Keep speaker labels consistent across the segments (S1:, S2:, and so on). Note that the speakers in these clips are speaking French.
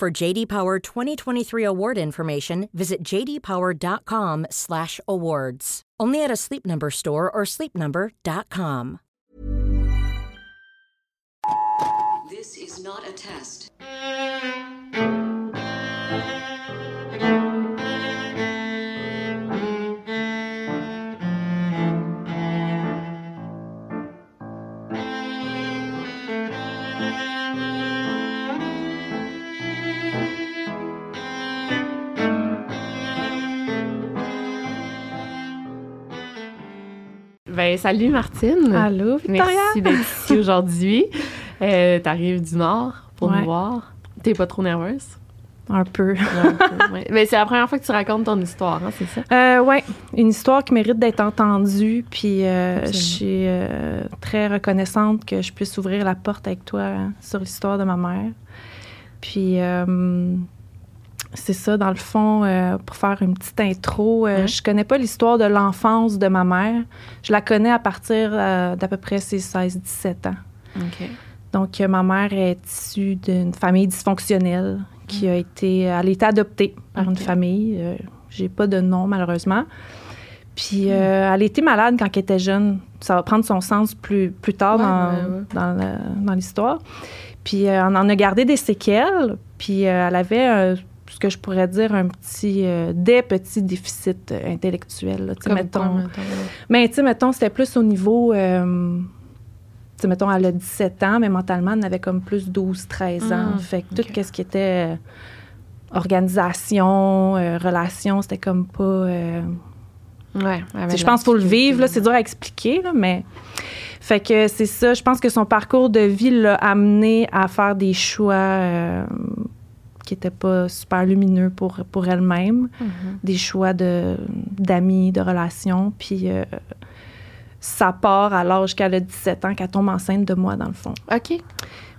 S1: For JD Power 2023 award information, visit jdpower.com/awards. Only at a Sleep Number store or sleepnumber.com.
S2: This is not a test.
S3: Ben, salut Martine.
S4: Allô, Victoria?
S3: Merci d'être ici aujourd'hui. Euh, T'arrives du Nord pour
S4: Ouais.
S3: nous voir. T'es pas trop nerveuse?
S4: Un peu.
S3: Ouais. Ben, c'est la première fois que tu racontes ton histoire, hein, c'est ça?
S4: Euh, ouais, une histoire qui mérite d'être entendue. Puis euh, je suis euh, très reconnaissante que je puisse ouvrir la porte avec toi hein, sur l'histoire de ma mère. Puis euh, c'est ça, dans le fond, euh, pour faire une petite intro, euh,
S3: Ouais.
S4: je connais pas l'histoire de l'enfance de ma mère. Je la connais à partir euh, d'à peu près ses 16-17 ans. Donc, euh, ma mère est issue d'une famille dysfonctionnelle qui a été, elle a été adoptée par une famille. J'ai pas de nom, malheureusement. Puis, euh, elle était malade quand elle était jeune. Ça va prendre son sens plus, plus tard
S3: Ouais,
S4: dans,
S3: ouais,
S4: dans l'histoire. Puis, euh, on en a gardé des séquelles. Puis, euh, elle avait euh, ce que je pourrais dire un petit, euh, des petits déficits euh, intellectuels. là.
S3: Comme
S4: mettons, mais tu sais, mettons, c'était plus au niveau. euh, tu sais, mettons, elle a 17 ans, mais mentalement, elle avait comme plus 12, 13 ans.
S3: Mm,
S4: fait que tout ce qui était euh, organisation, euh, relation, c'était comme pas. euh,
S3: Ouais,
S4: je pense qu'il faut le vivre, là, c'est dur à expliquer, là, mais. Fait que c'est ça. Je pense que son parcours de vie l'a amené à faire des choix qui n'étaient pas super lumineux pour, pour elle-même
S3: Mhm.
S4: des choix d'amis, de relations. Puis euh, ça part à l'âge qu'elle a 17 ans, qu'elle tombe enceinte de moi, dans le fond.
S3: OK.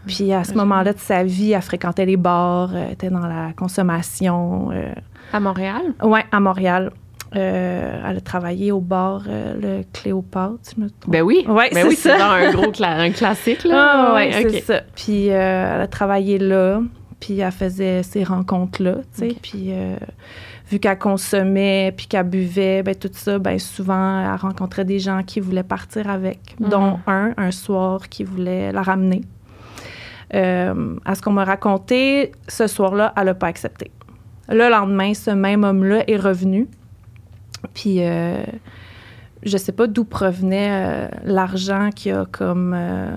S4: Puis à ce moment-là de sa vie, elle fréquentait les bars, euh, était dans la consommation. euh,
S3: À Montréal?
S4: ouais, à Montréal. Euh, elle a travaillé au bar euh, le Cléopâtre, si je me trompe.
S3: Ben oui.
S4: Ouais,
S3: ben
S4: c'est
S3: oui,
S4: ça.
S3: un gros cla- un classique, là.
S4: Ah, ouais,
S3: OK.
S4: c'est ça. Puis euh, elle a travaillé là, puis elle faisait ces rencontres-là, tu sais. Puis euh, vu qu'elle consommait, puis qu'elle buvait, ben tout ça, ben souvent, elle rencontrait des gens qui voulaient partir avec,
S3: Mhm.
S4: dont un, un soir, qui voulait la ramener. Euh, à ce qu'on m'a raconté, ce soir-là, elle n'a pas accepté. Le lendemain, ce même homme-là est revenu. Puis, euh, je sais pas d'où provenait euh, l'argent qui a comme euh,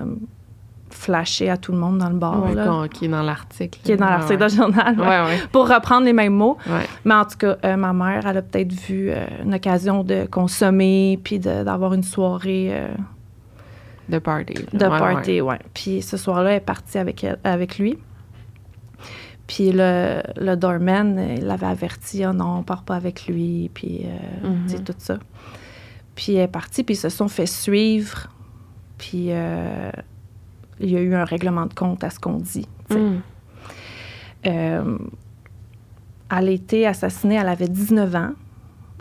S4: flashé à tout le monde dans le bar,
S3: Ouais,
S4: là,
S3: qu'on- qui est dans l'article.
S4: qui est dans l'article
S3: ouais.
S4: du journal, ouais, pour reprendre les mêmes mots. Mais en tout cas, euh, ma mère, elle a peut-être vu euh, une occasion de consommer puis d'avoir une soirée euh,
S3: De party.
S4: de party, ouais. Puis ce soir-là, elle est partie avec, elle- avec lui. Puis le, le doorman, il l'avait averti, oh non, on part pas avec lui, puis sais, tout ça. Puis elle est partie, puis ils se sont fait suivre. Puis euh, il y a eu un règlement de compte à ce qu'on dit. tu sais.
S3: Mm.
S4: Euh, elle a été assassinée, elle avait 19 ans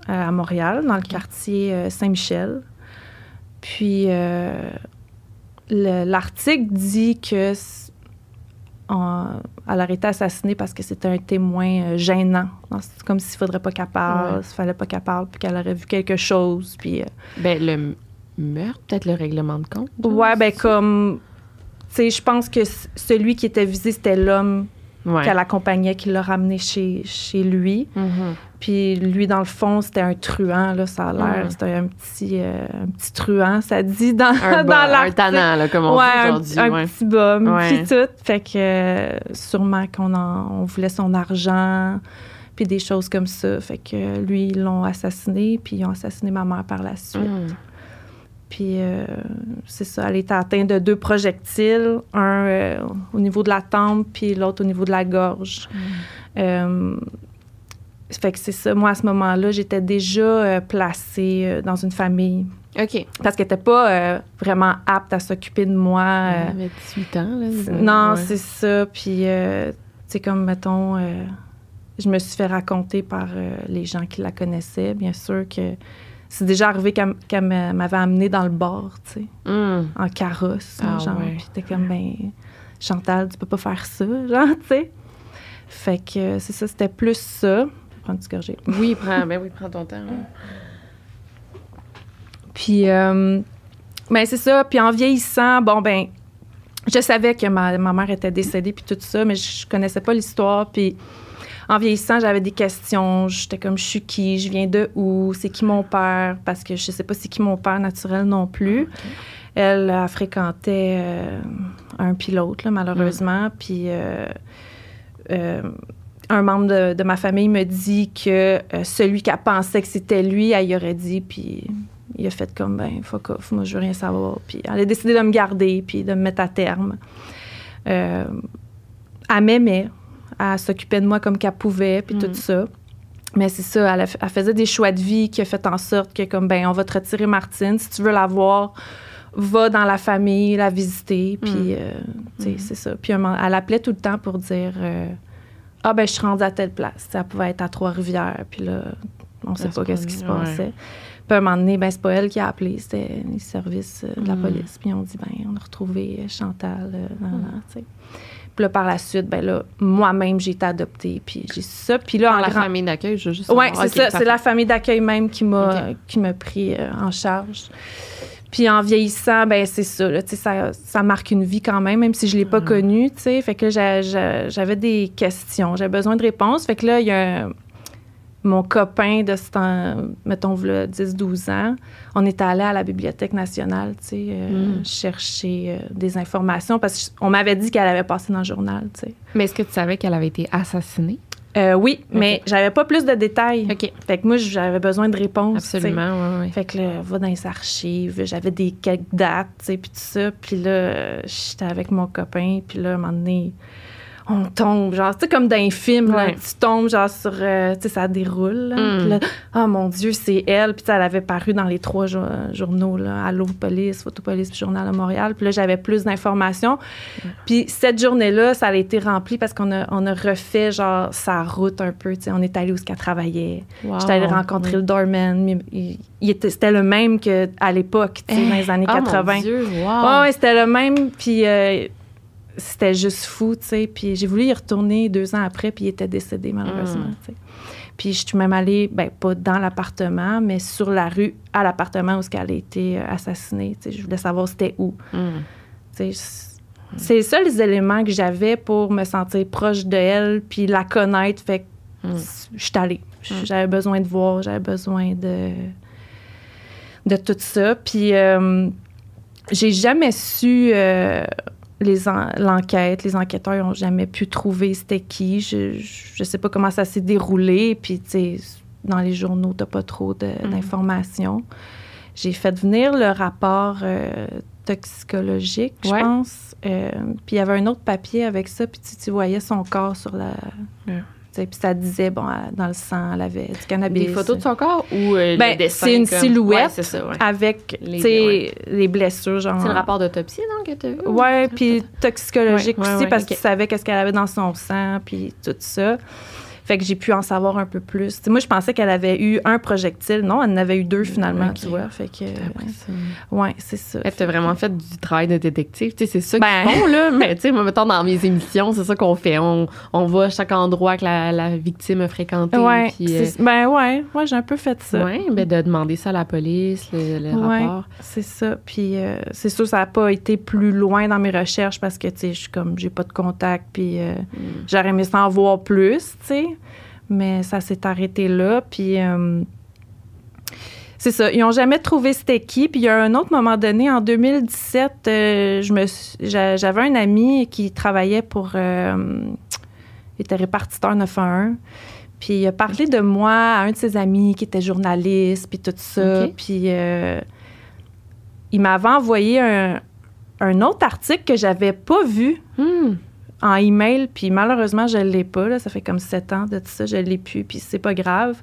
S4: euh, à Montréal, dans le quartier euh, Saint-Michel. Puis euh, le- l'article dit que en- elle aurait été assassinée parce que c'était un témoin gênant. C'est comme s'il faudrait pas qu'elle parle,
S3: Ouais.
S4: s'il fallait pas qu'elle parle, puis qu'elle aurait vu quelque chose. Puis euh,
S3: Ben, le meurtre, peut-être le règlement de compte.
S4: ouais, ben comme, je pense que celui qui était visé c'était l'homme
S3: Ouais.
S4: qu'elle accompagnait, qui l'a ramené chez, chez lui.
S3: Mhm.
S4: Puis lui, dans le fond, c'était un truand, là, ça a l'air.
S3: Mm.
S4: C'était un petit, euh, un petit truand, ça dit dans,
S3: Un,
S4: dans
S3: un tannant, là, comme on
S4: ouais,
S3: dit aujourd'hui.
S4: un
S3: ouais.
S4: petit bum,
S3: Ouais.
S4: puis tout. Fait que euh, sûrement qu'on en- on voulait son argent, puis des choses comme ça. Fait que lui, ils l'ont assassiné, puis ils ont assassiné ma mère par la suite.
S3: Mm.
S4: Puis euh, c'est ça, elle était atteinte de deux projectiles, un euh, au niveau de la tempe, puis l'autre au niveau de la gorge. Euh, fait que c'est ça. Moi, à ce moment-là, j'étais déjà placée dans une famille
S3: OK.
S4: parce qu'elle n'était pas vraiment apte à s'occuper de moi.
S3: Elle avait 18 ans, là.
S4: c'est- non,
S3: ouais.
S4: c'est ça. Puis, euh, tu sais, comme, mettons, je me suis fait raconter par les gens qui la connaissaient, bien sûr, que c'est déjà arrivé qu'elle qu'elle m'a- m'avait amenée dans le bar, tu sais,
S3: Hum.
S4: en carrosse,
S3: Ah,
S4: genre.
S3: ouais.
S4: T'es comme, ben, Chantal, tu peux pas faire ça, genre, tu sais. Fait que c'est ça, c'était plus ça. Prendre du gorgée.
S3: Oui, prends, ben oui, prends ton temps. là.
S4: Puis, euh, ben c'est ça. Puis en vieillissant, bon, ben, je savais que ma, ma mère était décédée, puis tout ça, mais je, je connaissais pas l'histoire. Puis en vieillissant, j'avais des questions. J'étais comme, je suis qui? Je viens de où? C'est qui mon père? Parce que je sais pas c'est qui mon père naturel non plus. Elle, a fréquentait euh, un pilote, là, malheureusement. Puis euh, euh, un membre de, de ma famille me dit que celui qui pensait que c'était lui, elle y aurait dit, puis il a fait comme, ben, fuck off, moi, je veux rien savoir. Puis elle a décidé de me garder, puis de me mettre à terme. Elle m'aimait, elle s'occupait de moi comme qu'elle pouvait, puis
S3: Mm.
S4: tout ça. Mais c'est ça, elle, a- elle faisait des choix de vie qui a fait en sorte que, comme, ben, on va te retirer Martine. Si tu veux la voir, va dans la famille, la visiter. Puis,
S3: Mm.
S4: euh, tu sais, c'est ça. Puis, elle appelait tout le temps pour dire euh, Ah, ben, je suis rendue à telle place. Elle pouvait être à Trois-Rivières. Puis là, on sait
S3: ce
S4: pas qu'est-ce qui se passait. Puis, à un moment donné, ben, c'est pas elle qui a appelé, c'était les services euh, de la
S3: Mm.
S4: police. Puis, on dit Ben, on a retrouvé Chantal. euh, nan,
S3: Mm.
S4: Puis là, par la suite, ben là, moi-même, j'ai été adoptée. Puis, j'ai ça. Puis là, en
S3: la
S4: grand-
S3: famille d'accueil, je veux juste
S4: oui, c'est ça. C'est la famille d'accueil même qui m'a
S3: Ok.
S4: qui m'a pris euh, en charge. Puis en vieillissant, ben c'est ça, là, ça. Ça marque une vie quand même, même si je l'ai pas connue. tu sais. Fait que j'avais des questions, j'avais besoin de réponses. Fait que là, il y a un- mon copain de ce temps, mettons, 10-12 ans, on est allé à la Bibliothèque nationale, tu sais, euh,
S3: Mm.
S4: chercher euh, des informations parce qu'on m'avait dit qu'elle avait passé dans le journal, tu sais.
S3: Mais est-ce que tu savais qu'elle avait été assassinée?
S4: Euh, oui, mais j'avais pas plus de détails.
S3: OK.
S4: Fait que moi, j'avais besoin de réponses.
S3: Absolument, oui.
S4: Fait que là, va dans les archives. J'avais des quelques dates, tu sais, puis tout ça. Puis là, j'étais avec mon copain. Puis là, à un moment donné, on tombe, genre, tu comme dans un film, là, tu tombes, genre, sur, euh, tu sais, ça déroule. là.
S3: Mm.
S4: Là, oh mon Dieu, c'est elle. Puis elle avait paru dans les trois jo- journaux, là, Allo Police, Photopolice, puis Journal de Montréal. Puis là, j'avais plus d'informations. Puis cette journée-là, ça a été rempli parce qu'on a, on a refait, genre, sa route un peu, tu sais. On est allé où ce qu'elle travaillait.
S3: Wow.
S4: J'étais allée rencontrer
S3: Oui.
S4: le doorman. mais Il, il était, c'était le même qu'à l'époque, tu sais, dans les années
S3: Oh,
S4: 80.
S3: Mon Dieu, wow.
S4: Ouais, ouais, c'était le même. Puis euh, c'était juste fou, tu sais. Puis j'ai voulu y retourner deux ans après, puis il était décédé, malheureusement,
S3: Mm.
S4: Puis je suis même allée, ben, pas dans l'appartement, mais sur la rue, à l'appartement où ce qu'elle a été euh, assassinée. Tu sais, je voulais savoir c'était où. Tu sais, c- c'est les seuls éléments que j'avais pour me sentir proche de elle, puis la connaître. Fait que
S3: Mm.
S4: je suis allée. J'avais besoin de voir, j'avais besoin de, de tout ça. Puis euh, j'ai jamais su euh, les en- l'enquête. Les enquêteurs n'ont jamais pu trouver c'était qui. Je, je sais pas comment ça s'est déroulé. Puis, tu sais, dans les journaux, t'as pas trop de-
S3: Mhm.
S4: d'informations. J'ai fait venir le rapport euh, toxicologique, je
S3: Ouais.
S4: pense. Euh, puis il y avait un autre papier avec ça, puis tu, tu voyais son corps sur la...
S3: Ouais.
S4: Puis ça disait, bon, elle- dans le sang, elle avait du cannabis.
S3: Des photos de son corps ou euh,
S4: Ben, c'est une
S3: comme-
S4: silhouette
S3: Ouais, c'est ça, ouais.
S4: avec,
S3: Les-
S4: les blessures, genre...
S3: C'est le rapport d'autopsie, non, que tu as vu?
S4: Ouais, puis toxicologique aussi, parce
S3: ok.
S4: qu'il savait qu'est-ce qu'elle avait dans son sang, puis tout ça. Fait que j'ai pu en savoir un peu plus. Moi, je pensais qu'elle avait eu un projectile. Non, elle en avait eu deux finalement, tu vois. Fait que, ouais, c'est ça.
S3: Elle t'a vraiment fait du travail de détective. Tu sais, c'est ça
S4: Ben.
S3: qu'ils font, là. Mais, tu sais, moi, mettons, dans mes émissions, c'est ça qu'on fait. On, on va à chaque endroit que la, la victime a fréquenté.
S4: Ouais,
S3: puis, euh,
S4: ben ouais, ouais, j'ai un peu fait ça.
S3: ouais, ben, de demander ça à la police, le, le
S4: Ouais,
S3: rapport.
S4: c'est ça. Puis euh, c'est sûr, ça n'a pas été plus loin dans mes recherches parce que, tu sais, je suis comme, j'ai pas de contact, puis euh,
S3: Mm.
S4: j'aurais aimé ça en voir plus, tu sais. Mais ça s'est arrêté là. Puis euh, c'est ça. Ils n'ont jamais trouvé c'était qui. Puis il y a un autre moment donné, en 2017, euh, j'avais un ami qui travaillait pour. euh, il était répartiteur 911. Puis il a parlé de moi à un de ses amis qui était journaliste, puis tout ça. Puis. il m'avait envoyé un, un autre article que j'avais pas vu
S3: Hmm.
S4: En email, puis malheureusement, je l'ai pas. Là. Ça fait comme sept ans de tout ça, je l'ai plus, puis c'est pas grave.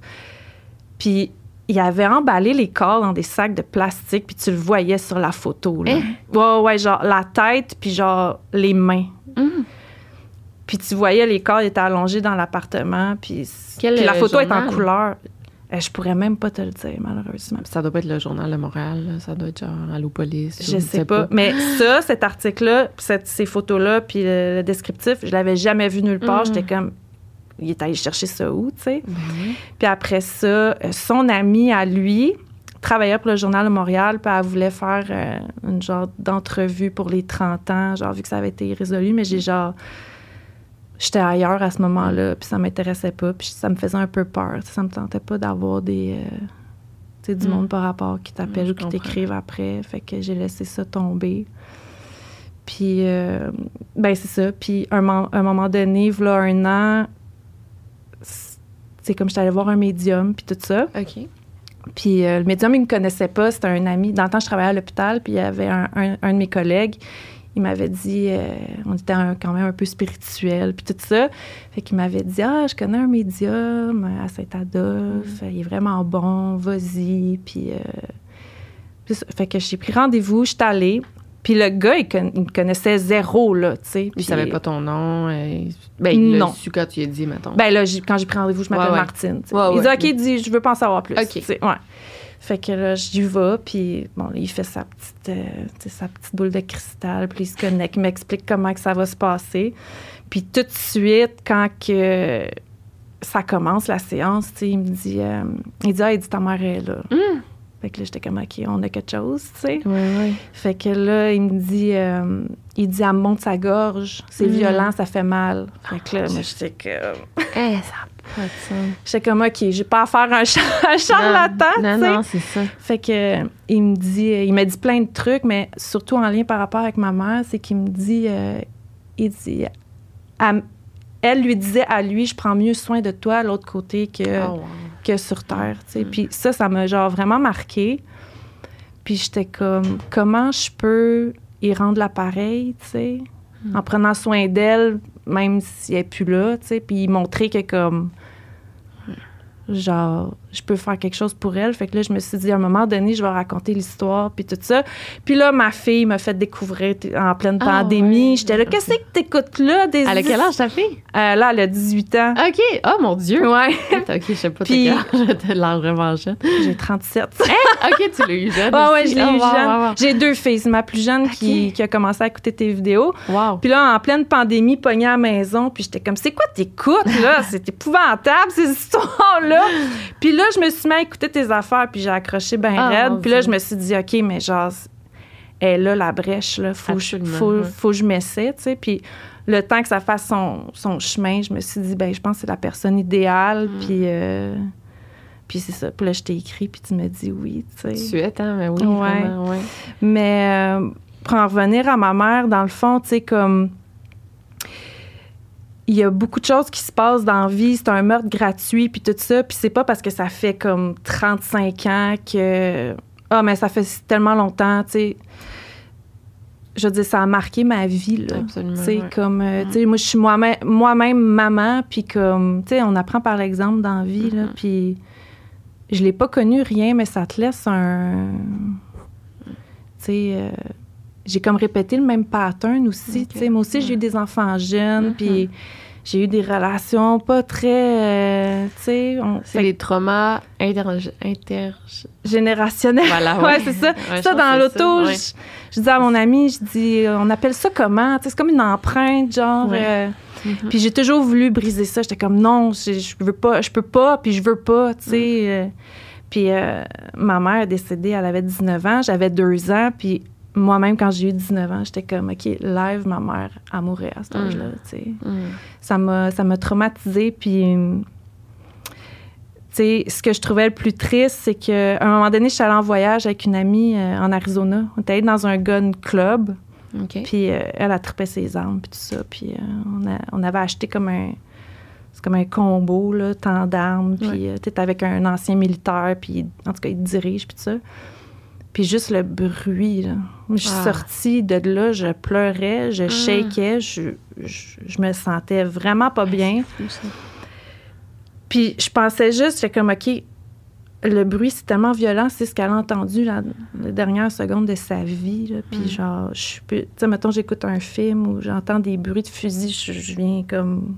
S4: Puis il avait emballé les corps dans des sacs de plastique, puis tu le voyais sur la photo. Là. Ouais, ouais, genre la tête, puis genre les mains.
S3: Hmm.
S4: Puis tu voyais les corps étaient allongés dans l'appartement, puis, la
S3: euh,
S4: photo est en couleur. Euh, je pourrais même pas te le dire, malheureusement.
S3: Ça doit pas être le journal de Montréal, là. ça doit être genre Allopolis.
S4: Je sais pas. Mais ça, cet article-là, ces photos-là, puis le, le descriptif, je l'avais jamais vu nulle part.
S3: Mhm.
S4: J'étais comme, il est allé chercher ça où, tu sais?
S3: Ben.
S4: Puis après ça, euh, son ami à lui travaillait pour le Journal de Montréal, puis elle voulait faire euh, une genre d'entrevue pour les 30 ans, genre vu que ça avait été résolu, mais j'ai genre... J'étais ailleurs à ce moment-là, puis ça m'intéressait pas, puis ça me faisait un peu peur. Ça me tentait pas d'avoir des... euh, tu sais, du
S3: Mm.
S4: monde par rapport qui t'appelle ou qui t'écrivent après. Fait que j'ai laissé ça tomber. Puis, euh, ben c'est ça. Puis, un, mo- un moment donné, voilà un an, c'est comme j'étais allée voir un médium, puis tout ça.
S3: OK.
S4: Puis euh, le médium, il me connaissait pas. C'était un ami. Dans le temps, je travaillais à l'hôpital, puis il y avait un, un- un de mes collègues. Il m'avait dit, euh, on était un- quand même un peu spirituel, puis tout ça. Fait qu'il m'avait dit, ah, je connais un médium à Saint-Adolphe. Il est vraiment bon, vas-y. Puis, euh, fait que j'ai pris rendez-vous, je suis allée. Puis le gars, il, con- il me connaissait zéro, là, tu sais.
S3: Il savait pas ton nom. euh, ben, il
S4: Non.
S3: su quand tu lui as dit, mettons.
S4: Ben là, quand j'ai pris rendez-vous, je m'appelle
S3: Ouais, ouais.
S4: Martine.
S3: Ouais,
S4: il dit, OK, il dit, je veux pas en savoir plus.
S3: OK.
S4: ouais. Fait que là, j'y vais, puis bon, il fait sa petite, euh, sa petite boule de cristal, puis il se connecte, il m'explique comment que ça va se passer. Puis tout de suite, quand que ça commence, la séance, il me dit, euh, il dit, ah, il dit, ta mère est là.
S3: Hum.
S4: Fait que là, j'étais comme, OK, on a quelque chose, tu sais.
S3: Oui, oui.
S4: Fait que là, il me dit, euh, il dit, elle me monte sa gorge, c'est
S3: Mm.
S4: violent, ça fait mal. Fait que là, moi, j'étais comme...
S3: Eh, ça n'a.
S4: J'étais comme, OK, j'ai pas à faire un, char- un charlatan,
S3: Non,
S4: sais.
S3: non, c'est ça.
S4: Fait que, il me dit, euh, il m'a dit plein de trucs, mais surtout en lien par rapport avec ma mère, c'est qu'il me dit, euh, il dit, à- elle lui disait à lui, je prends mieux soin de toi à l'autre côté que,
S3: Oh, wow.
S4: que sur Terre, tu sais.
S3: Mm.
S4: Puis ça, ça m'a genre vraiment marqué. Puis j'étais comme, comment je peux y rendre l'appareil, tu sais,
S3: Mm.
S4: en prenant soin d'elle, même si elle n'est plus là, tu sais, puis montrer que comme, genre, je peux faire quelque chose pour elle. Fait que là, je me suis dit, à un moment donné, je vais raconter l'histoire, puis tout ça. Puis là, ma fille m'a fait découvrir en pleine
S3: Ah,
S4: pandémie.
S3: ouais.
S4: J'étais là, qu'est-ce que t'écoutes là? Des
S3: Elle a quel âge ta fille?
S4: Euh, là, elle a 18 ans.
S3: OK. Oh, mon Dieu.
S4: Ouais,
S3: OK, je sais pas
S4: Puis-
S3: quel âge? T'as l'air vraiment jeune.
S4: j'ai 37.
S3: OK, tu l'as eu jeune
S4: Ouais, ouais, je l'ai
S3: Oh,
S4: eu
S3: wow,
S4: jeune.
S3: wow, wow.
S4: J'ai deux filles. C'est ma plus jeune qui, qui a commencé à écouter tes vidéos.
S3: Wow.
S4: Puis là, en pleine pandémie, pognée à la maison, puis j'étais comme, c'est quoi t'écoutes, là? C'est épouvantable, ces histoires-là. puis là, je me suis mis à écouter tes affaires, puis j'ai accroché bien
S3: Ah,
S4: raide. Puis là, je me suis dit, OK, mais genre, elle là, la brèche, là. Faut, que je- faut, faut que je m'essaie, tu sais. Puis le temps que ça fasse son, son chemin, je me suis dit, ben je pense que c'est la personne idéale,
S3: Mm.
S4: puis... euh, puis c'est ça. Puis là, je t'ai écrit, puis tu me dis oui, tu sais.
S3: Tu es, hein? Mais oui,
S4: Ouais.
S3: vraiment, ouais.
S4: Mais euh, pour en revenir à ma mère, dans le fond, tu sais, comme. Il y a beaucoup de choses qui se passent dans la vie. C'est un meurtre gratuit, puis tout ça. Puis c'est pas parce que ça fait comme 35 ans que. Ah, mais ça fait tellement longtemps, tu sais. Je veux dire, ça a marqué ma vie, là.
S3: Absolument.
S4: Tu sais,
S3: ouais.
S4: comme, euh, tu sais, moi, je suis moi-même, moi-même maman, puis comme, tu sais, on apprend par l'exemple dans la vie, là,
S3: Mhm.
S4: puis je l'ai pas connu rien, mais ça te laisse un... Tu sais, euh, j'ai comme répété le même pattern aussi,
S3: Ok.
S4: tu sais, moi aussi, j'ai eu des enfants jeunes,
S3: Mhm.
S4: puis j'ai eu des relations pas très, euh, tu sais, on-
S3: C'est les traumas inter... inter...
S4: générationnels.
S3: Voilà,
S4: ouais, c'est ça.
S3: Ouais, je
S4: ça,
S3: pense
S4: dans
S3: c'est
S4: l'auto,
S3: ça, ouais.
S4: je, je dis à mon ami, je dis, on appelle ça comment? Tu sais, c'est comme une empreinte, genre. Euh,
S3: Mhm.
S4: Puis j'ai toujours voulu briser ça. J'étais comme, non, je, je veux pas, je peux pas, puis je veux pas, tu sais. euh. Puis ma mère est décédée, elle avait 19 ans, j'avais 2 ans, puis moi-même, quand j'ai eu 19 ans, j'étais comme, OK, live, ma mère mouru à cet
S3: Mm.
S4: âge-là,
S3: Mhm.
S4: ça m'a ça m'a traumatisée puis ce que je trouvais le plus triste c'est que à un moment donné je suis allée en voyage avec une amie euh, en Arizona. On était dans un gun club puis euh, elle a trippé ses armes puis tout ça puis euh, on, a- on avait acheté comme un c'est comme un combo là tant d'armes puis t'es avec un ancien militaire puis en tout cas il te dirige puis tout ça Puis juste le bruit, là. Je suis
S3: Ah.
S4: sortie de là, je pleurais, je
S3: Ah.
S4: shakeais, je, je, je me sentais vraiment pas bien. Puis je pensais juste, j'étais comme, OK, le bruit, c'est tellement violent, c'est ce qu'elle a entendu la, la dernière seconde de sa vie. là. Puis
S3: Mm.
S4: genre, je suis plus- Tu sais, mettons, j'écoute un film où j'entends des bruits de fusil, je, je viens comme.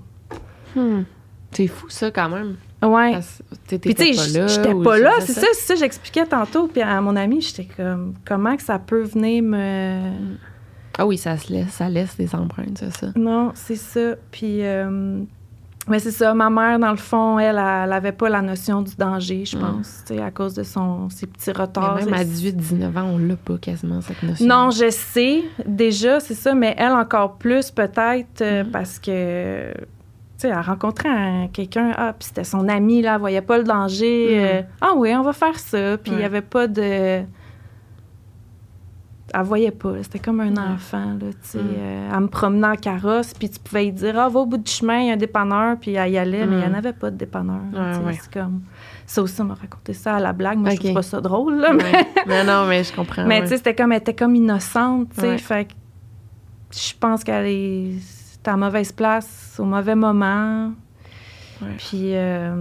S3: Hmm. C'est fou, ça, quand même.
S4: Ouais. Puis tu sais, j'étais pas là, c'est ça, c'est ça, j'expliquais tantôt. Puis à mon ami, j'étais comme, comment que ça peut venir me.
S3: Ah oui, ça se laisse, ça laisse des empreintes, c'est ça.
S4: Non, c'est ça. Puis, euh, mais c'est ça. Ma mère, dans le fond, elle, elle avait pas la notion du danger, je
S3: Mm.
S4: pense, tu sais, à cause de son, ses petits
S3: Mais
S4: retards.
S3: même à
S4: C'est-
S3: 18-19 ans, on l'a pas quasiment, cette notion.
S4: Non, je sais, déjà, c'est ça, mais elle encore plus, peut-être, euh,
S3: Mhm.
S4: parce que, tu sais, elle rencontrait un- quelqu'un, ah, puis c'était son ami, là, elle voyait pas le danger.
S3: Mhm.
S4: euh, ah oui, on va faire ça. Puis il y
S3: Ouais.
S4: avait pas de. Elle voyait pas, c'était comme un
S3: Ouais.
S4: enfant, là, tu sais.
S3: Mhm.
S4: euh, elle me promenait en carrosse, puis tu pouvais lui dire, ah, va au bout du chemin, il y a un dépanneur, puis elle y allait, mais il n'y en
S3: Mhm.
S4: avait pas de dépanneur.
S3: Ouais.
S4: C'est comme. Ça aussi, on m'a raconté ça à la blague. Moi, je
S3: Ok.
S4: trouve pas ça drôle, là, mais.
S3: Non, mais je comprends.
S4: Mais tu sais, c'était comme, elle était comme innocente, tu sais. Fait que je pense qu'elle est c'était à mauvaise place, au mauvais moment.
S3: Ouais.
S4: Puis, euh,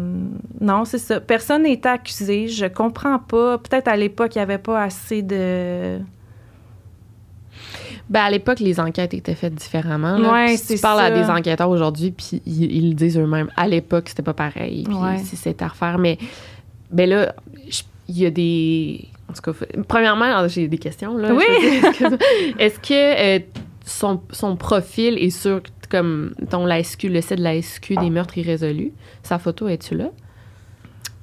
S4: non, c'est ça. Personne n'était accusé. Je comprends pas. Peut-être à l'époque, il n'y avait pas assez de.
S3: Ben, à l'époque, les enquêtes étaient faites différemment. là.
S4: Ouais,
S3: si
S4: c'est
S3: tu parles à des enquêteurs aujourd'hui, puis ils, ils le disent eux-mêmes. À l'époque, c'était pas pareil. Puis
S4: Ouais.
S3: si c'était à refaire. Mais ben là, il y a des. En tout cas, premièrement, j'ai des questions. Là,
S4: Oui.
S3: Est-ce que euh, son, son profil est sur comme ton la SQ, le site de la SQ des meurtres irrésolus? Sa photo, es-tu là?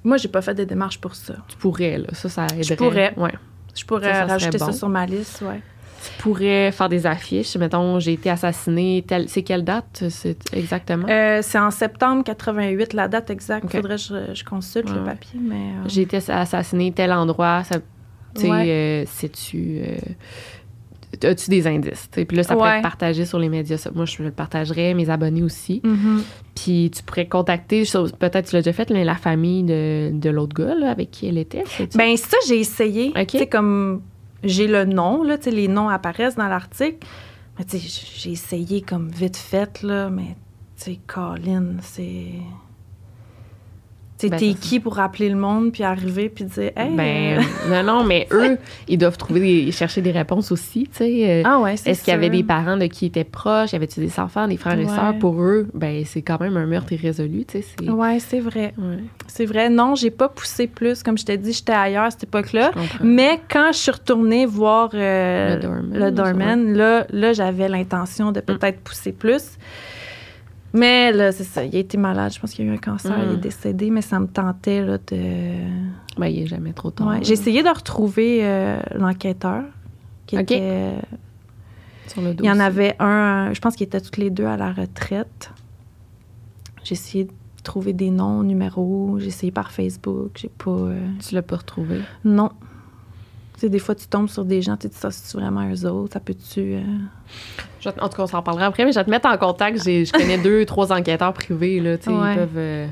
S4: Moi, j'ai pas fait de démarche pour ça.
S3: Tu pourrais, là. Ça, ça aiderait.
S4: pourrais.
S3: Ouais.
S4: Je pourrais
S3: Ça,
S4: rajouter
S3: bon.
S4: ça sur ma liste, ouais.
S3: Tu pourrais faire des affiches. Mettons, j'ai été assassinée. C'est quelle date, c'est exactement?
S4: Euh, c'est en septembre 88, la date exacte.
S3: Ok.
S4: Faudrait que je, je consulte
S3: Ouais,
S4: le papier, mais... euh,
S3: J'ai été assassinée tel endroit. Ça, tu sais,
S4: Ouais.
S3: euh, sais-tu. euh, As-tu des indices? Puis là, ça pourrait
S4: Ouais.
S3: être partagé sur les médias. Moi, je le partagerais, mes abonnés aussi.
S4: mhm.
S3: Puis tu pourrais contacter, peut-être tu l'as déjà fait, mais la famille de, de l'autre gars là, avec qui elle était.
S4: Ben ça, j'ai essayé.
S3: Ok.
S4: Tu sais, comme j'ai le nom, là, les noms apparaissent dans l'article. Mais tu sais, j'ai essayé comme vite fait, là, mais tu sais, Colin, c'est...
S3: Ben,
S4: t'es
S3: c'est-
S4: qui pour appeler le monde puis arriver puis dire, hey,
S3: Ben,
S4: euh,
S3: non, non, mais eux, ils doivent trouver des- chercher des réponses aussi, tu sais. euh,
S4: ah ouais, c'est
S3: Est-ce qu'il y avait des parents de qui étaient proches? Y avait-tu des enfants, des frères et sœurs? Pour eux, ben c'est quand même un meurtre irrésolu, tu sais. c'est-
S4: Ouais, c'est vrai.
S3: Ouais,
S4: C'est vrai. Non, j'ai pas poussé plus. Comme je t'ai dit, j'étais ailleurs à cette époque-là. Mais quand je suis retournée voir euh,
S3: Le doorman,
S4: le doorman, là, là j'avais l'intention de peut-être pousser plus. Mais là, c'est ça. Il a été malade. Je pense qu'il a eu un cancer. Il est décédé. Mais ça me tentait là, de.
S3: Ben, il est jamais trop tard.
S4: Ouais. J'ai essayé de retrouver euh, l'enquêteur. Qui
S3: Ok.
S4: était...
S3: sur le
S4: Il y en avait un, je pense qu'ils étaient toutes les deux à la retraite. J'ai essayé de trouver des noms, numéros. J'ai essayé par Facebook. J'ai pas. euh,
S3: Tu l'as pas retrouvé?
S4: Non. Sais, des fois, tu tombes sur des gens, tu te dis, ça, c'est vraiment eux autres? Ça peut-tu. euh,
S3: Je en tout cas, on s'en parlera après, mais je vais te mettre en contact. J'ai- Je connais deux, trois enquêteurs privés, là, tu sais,
S4: Ouais.
S3: ils peuvent... euh,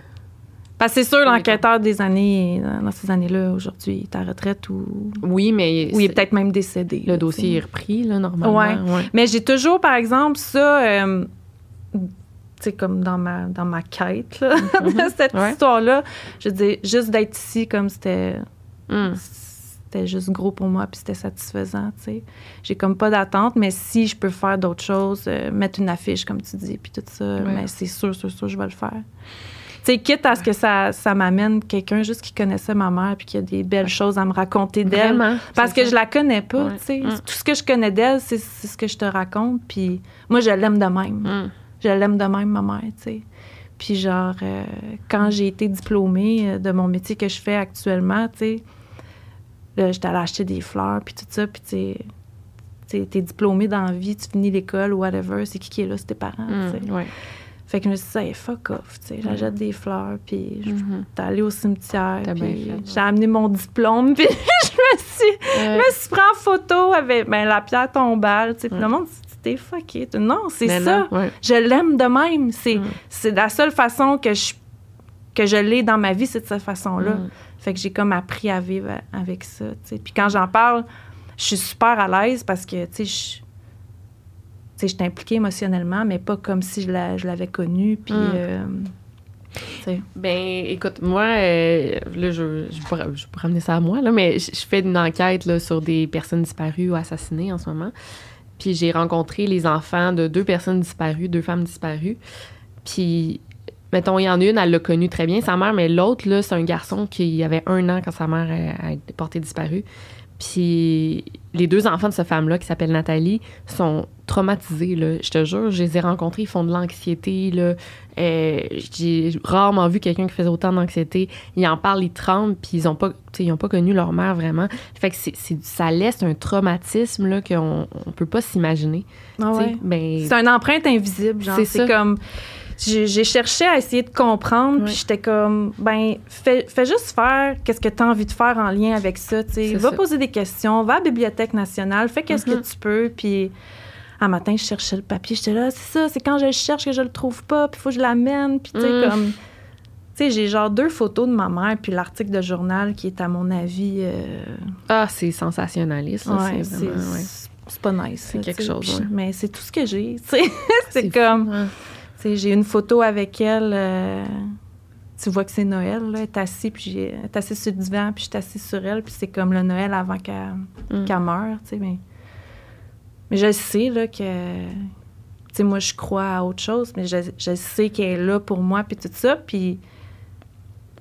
S4: Parce que c'est sûr,
S3: Oui,
S4: l'enquêteur des années, dans ces années-là, aujourd'hui, il est à retraite ou.
S3: Oui, mais
S4: Ou il est peut-être même décédé. là,
S3: le dossier est repris, là, normalement.
S4: Ouais. Mais j'ai toujours, par exemple, ça. euh, tu sais, comme dans ma, dans ma quête, là, de cette
S3: Ouais.
S4: histoire-là, je dis juste d'être ici, comme c'était.
S3: Hum.
S4: C'était juste gros pour moi, puis c'était satisfaisant, tu sais. J'ai comme pas d'attente, mais si je peux faire d'autres choses, euh, mettre une affiche, comme tu dis, puis tout ça, mais c'est sûr, sûr, sûr, je vais le faire. Tu sais, quitte à ce que ça, ça m'amène quelqu'un juste qui connaissait ma mère, puis qui a des belles choses à me raconter d'elle. Parce que
S3: ça.
S4: je la connais pas,
S3: Ouais.
S4: tu sais.
S3: Mm.
S4: Tout ce que je connais d'elle, c'est ce que je te raconte, puis moi, je l'aime de même.
S3: Hum.
S4: Je l'aime de même, ma mère, tu sais. Puis genre, euh, quand j'ai été diplômée euh, de mon métier que je fais actuellement, tu sais, là, j'étais allée acheter des fleurs, puis tout ça, puis tu sais, t'es diplômé dans la vie, tu finis l'école, whatever, c'est qui qui est là, c'est tes parents,
S3: Hum,
S4: tu sais.
S3: ouais.
S4: Fait que je me suis dit, hey, fuck off, tu sais, j'achète des fleurs, puis je
S3: Mhm.
S4: suis allée au cimetière, puis j'ai amené mon diplôme, puis je me suis
S3: Euh,
S4: je me suis pris en photo avec ben, la pierre tombale, tu sais, le monde dit, t'es fucké. Non, c'est ça.
S3: ouais.
S4: Je l'aime de même. C'est,
S3: Mm.
S4: c'est la seule façon que je, que je l'ai dans ma vie, c'est de cette façon-là.
S3: Mm.
S4: Fait que j'ai comme appris à vivre avec ça. Puis quand j'en parle, je suis super à l'aise parce que, tu sais, je... Je suis impliquée émotionnellement, mais pas comme si je la- je l'avais connue. Puis,
S3: Mm.
S4: euh.
S3: Ben, écoute, moi, euh, là, je, je, pourrais, je pourrais ramener ça à moi, là, mais je, je fais une enquête là, sur des personnes disparues ou assassinées en ce moment. Puis j'ai rencontré les enfants de deux personnes disparues, deux femmes disparues. Puis, mettons, il y en a une, elle l'a connue très bien, sa mère, mais l'autre, là, c'est un garçon qui avait un an quand sa mère a, a été portée disparue. Puis les deux enfants de cette femme-là, qui s'appelle Nathalie, sont traumatisés, là. Je te jure, je les ai rencontrés, ils font de l'anxiété, là. Euh, j'ai rarement vu quelqu'un qui faisait autant d'anxiété. Ils en parlent, ils tremblent, puis ils ont pas, ils ont pas connu leur mère vraiment. Fait que c'est, c'est- ça laisse un traumatisme là qu'on on peut pas s'imaginer.
S4: Ah ouais.
S3: Ben,
S4: C'est une empreinte invisible, genre.
S3: C'est
S4: C'est
S3: ça.
S4: comme. J'ai cherché à essayer de comprendre, puis j'étais comme, ben, fais, fais juste faire qu'est-ce que tu as envie de faire en lien avec ça, tu sais. Va
S3: ça.
S4: poser des questions, va à la Bibliothèque nationale, fais qu'est-ce que tu peux, puis un matin, je cherchais le papier, j'étais là, c'est ça, c'est quand je le cherche que je le trouve pas, puis il faut que je l'amène, puis tu sais,
S3: Mm.
S4: comme. Tu sais, j'ai genre deux photos de ma mère, puis l'article de journal qui est, à mon avis. euh,
S3: ah, c'est sensationnaliste.
S4: ouais,
S3: c'est vraiment, ouais.
S4: c'est pas nice.
S3: C'est quelque chose, ouais.
S4: Mais c'est tout ce que j'ai, tu sais. c'est
S3: fou,
S4: comme.
S3: hein.
S4: J'ai une photo avec elle. euh, tu vois que c'est Noël, là. Elle est assise, puis j'ai- elle est assise sur le divan, puis je suis assise sur elle, puis c'est comme le Noël avant qu'elle
S3: Mm.
S4: meure, tu sais. Mais, mais je sais, là, que. Tu sais, moi, je crois à autre chose, mais je, je sais qu'elle est là pour moi, puis tout ça. Puis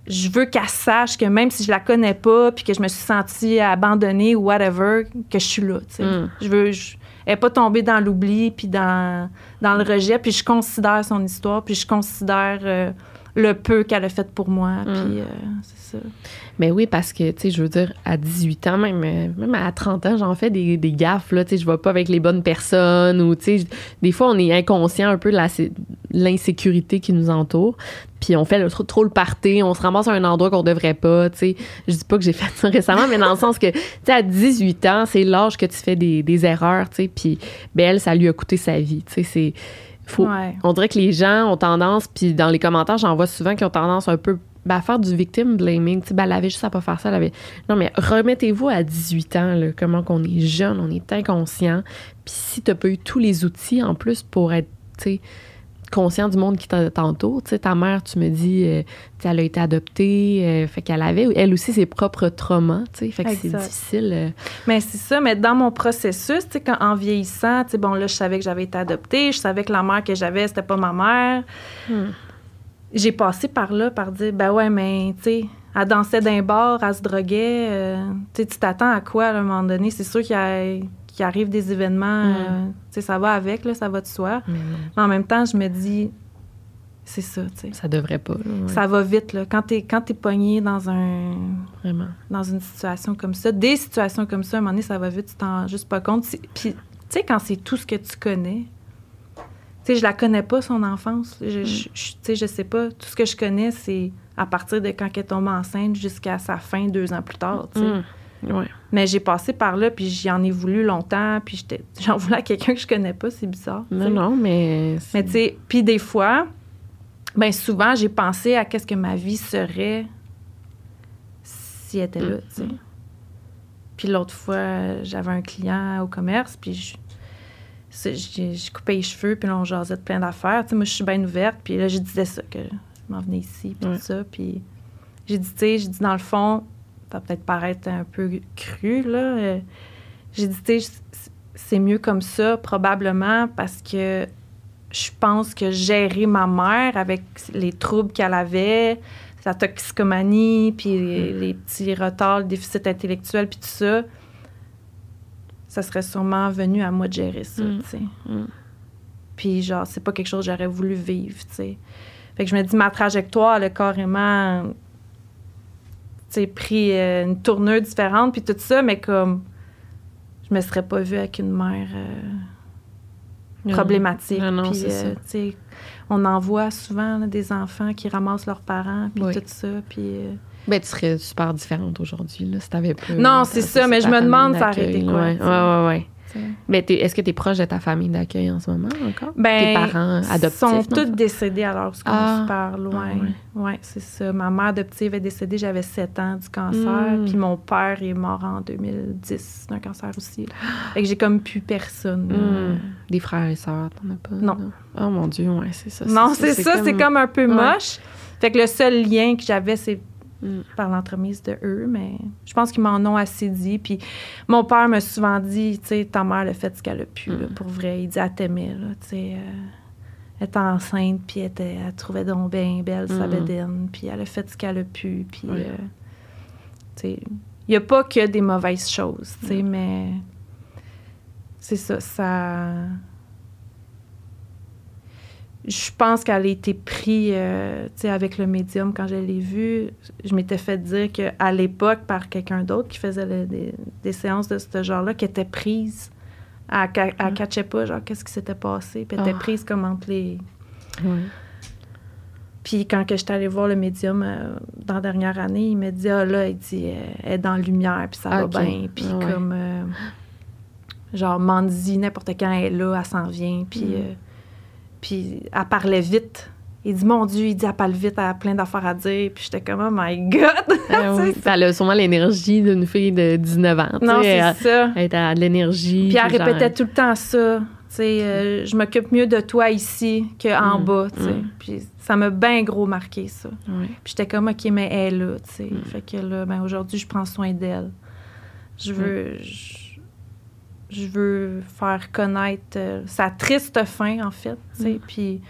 S4: je veux qu'elle sache que même si je la connais pas, puis que je me suis sentie abandonnée ou whatever, que je suis là, tu sais.
S3: Mm.
S4: Je veux. je- n'est pas tombée dans l'oubli, puis dans, dans le rejet, puis je considère son histoire, puis je considère euh, le peu qu'elle a fait pour moi, puis euh, c'est ça.
S3: Mais oui, parce que, tu sais, je veux dire, à 18 ans, même, euh, même à 30 ans, j'en fais des, des gaffes, là, tu sais, je vais pas avec les bonnes personnes, ou, tu sais, des fois, on est inconscient un peu de l'insécurité qui nous entoure, puis on fait le, trop, trop le party, on se ramasse à un endroit qu'on devrait pas, tu sais. Je dis pas que j'ai fait ça récemment, mais dans le sens que, tu sais, à 18 ans, c'est l'âge que tu fais des, des erreurs, tu sais, puis, ben, elle, ça lui a coûté sa vie, tu sais, c'est... Faut,
S4: Ouais.
S3: on dirait que les gens ont tendance, puis dans les commentaires, j'en vois souvent qui ont tendance un peu ben, à faire du victim blaming. Tu sais, ben, elle avait juste à pas faire ça. Elle avait... Non, mais remettez-vous à 18 ans, là, comment qu'on est jeune, on est inconscient. Puis si t'as pas eu tous les outils en plus pour être, conscient du monde qui t'entoure, tu sais, ta mère, tu me dis, euh, elle a été adoptée, euh, fait qu'elle avait, elle aussi, ses propres traumas, tu sais, fait que c'est difficile. euh,
S4: Mais c'est ça, mais dans mon processus, tu sais, quand- en vieillissant, tu sais, bon, là, je savais que j'avais été adoptée, je savais que la mère que j'avais, c'était pas ma mère.
S3: Hmm.
S4: J'ai passé par là, par dire, ben ouais, mais, tu sais, elle dansait d'un bar, elle se droguait, euh, tu t'attends à quoi, à un moment donné? C'est sûr qu'il y a- qu'il arrive des événements,
S3: Hmm.
S4: euh, tu sais, ça va avec, là, ça va de soi.
S3: mais
S4: en même temps, je me dis, c'est ça, tu sais.
S3: ça devrait pas, là, ouais,
S4: Ça va vite, là. Quand t'es, quand t'es pogné dans un,
S3: vraiment.
S4: dans une situation comme ça, des situations comme ça, à un moment donné, ça va vite, tu t'en juste pas compte. Puis, tu sais, quand c'est tout ce que tu connais, tu sais, je la connais pas, son enfance. Je, je, je- tu sais, je sais pas. Tout ce que je connais, c'est à partir de quand elle est tombée enceinte jusqu'à sa fin, deux ans plus tard, tu sais.
S3: Mm. Ouais.
S4: Mais j'ai passé par là, puis j'en ai voulu longtemps, puis j'étais- j'en voulais à quelqu'un que je connais pas, c'est bizarre.
S3: Non,
S4: sais.
S3: non, mais.
S4: Mais tu sais, puis des fois, ben souvent, j'ai pensé à qu'est-ce que ma vie serait si elle était là, tu sais.
S3: Mm.
S4: Puis l'autre fois, j'avais un client au commerce, puis je, j'ai coupé les cheveux, puis là, on jasait de plein d'affaires. Tu sais, moi, je suis bien ouverte, puis là, je disais ça, que je m'en venais ici, puis
S3: Ouais.
S4: tout ça. Puis j'ai dit, tu sais, j'ai dit, dans le fond, ça va peut-être paraître un peu cru, là. euh, j'ai dit, tu sais, c'est- c'est mieux comme ça, probablement, parce que je pense que gérer ma mère avec les troubles qu'elle avait, sa toxicomanie, puis les, les petits retards, le déficit intellectuel, puis tout ça, ça serait sûrement venu à moi de gérer ça,
S3: Mm.
S4: tu sais.
S3: Mm.
S4: Puis genre, c'est pas quelque chose que j'aurais voulu vivre, tu sais. Fait que je me dis, ma trajectoire, elle a carrément, tu sais, pris euh, une tournure différente, puis tout ça, mais comme, je me serais pas vue avec une mère... euh, problématique.
S3: Non, non,
S4: Puis, euh, tu sais, on en voit souvent là, des enfants qui ramassent leurs parents, puis
S3: Oui.
S4: tout ça. Puis,
S3: Ben, tu serais super différente aujourd'hui, là, si t'avais pas.
S4: Non, c'est
S3: t'avais
S4: ça, mais je me demande ça aurait été quoi,
S3: Ouais, ouais, ouais. Mais t'es- est-ce que tu es proche de ta famille d'accueil en ce moment encore?
S4: Ben,
S3: Tes parents adoptifs?
S4: sont tous décédés alors qu'on
S3: Ah.
S4: se parle, ouais.
S3: Ah
S4: ouais. c'est ça. Ma mère adoptive est décédée, j'avais 7 ans du cancer,
S3: Mm.
S4: puis mon père est mort en 2010 d'un cancer aussi. Fait que j'ai comme plus personne.
S3: Hmm. Des frères et sœurs, t'en as pas?
S4: Non.
S3: Oh mon Dieu, ouais, c'est ça.
S4: Non, c'est ça, c'est comme un peu
S3: Ouais.
S4: moche. Fait que le seul lien que j'avais, c'est
S3: Mm.
S4: par l'entremise de eux, mais je pense qu'ils m'en ont assez dit. Puis mon père m'a souvent dit, tu sais, ta mère a fait ce qu'elle a pu, là,
S3: Mm.
S4: pour vrai. Il dit, elle t'aimait, tu sais. euh, elle était enceinte, puis elle, était- elle trouvait donc bien belle sa
S3: Mm.
S4: bédaine, puis elle a fait ce qu'elle a pu, puis, euh, tu sais, il n'y a pas que des mauvaises choses, tu sais, mais c'est ça, ça... Je pense qu'elle a été prise euh, avec le médium quand je l'ai vue. Je m'étais fait dire qu'à l'époque, par quelqu'un d'autre qui faisait le- des, des séances de ce genre-là, qui était prise. Elle, elle catchait pas, genre, qu'est-ce qui s'était passé? Puis elle était
S3: Ah.
S4: prise comme entre les. Puis quand que j'étais allée voir le médium euh, dans la dernière année, il m'a dit Ah là, il dit, elle est dans la lumière, puis ça va bien. Puis
S3: Ah ouais.
S4: comme. euh, genre, Mandy, n'importe quand elle est là, elle s'en vient. Puis,
S3: Mm.
S4: Euh, puis elle parlait vite. Il dit Mon Dieu, il dit, elle parle vite, elle a plein d'affaires à dire. Puis j'étais comme Oh my God
S3: Ah oui. Elle a sûrement l'énergie d'une fille de 19 ans.
S4: Non, c'est ça.
S3: elle a de l'énergie.
S4: Puis elle
S3: genre-
S4: répétait tout le temps ça. Tu sais, euh, je m'occupe mieux de toi ici qu'en
S3: Mm.
S4: bas, tu sais.
S3: Mm.
S4: Puis ça m'a bien gros marqué, ça. Puis j'étais comme, OK, mais elle est là, tu sais.
S3: Mm.
S4: Fait que là, ben aujourd'hui, je prends soin d'elle. Je veux... Je, je veux faire connaître euh, sa triste fin, en fait.
S3: Mm.
S4: Puis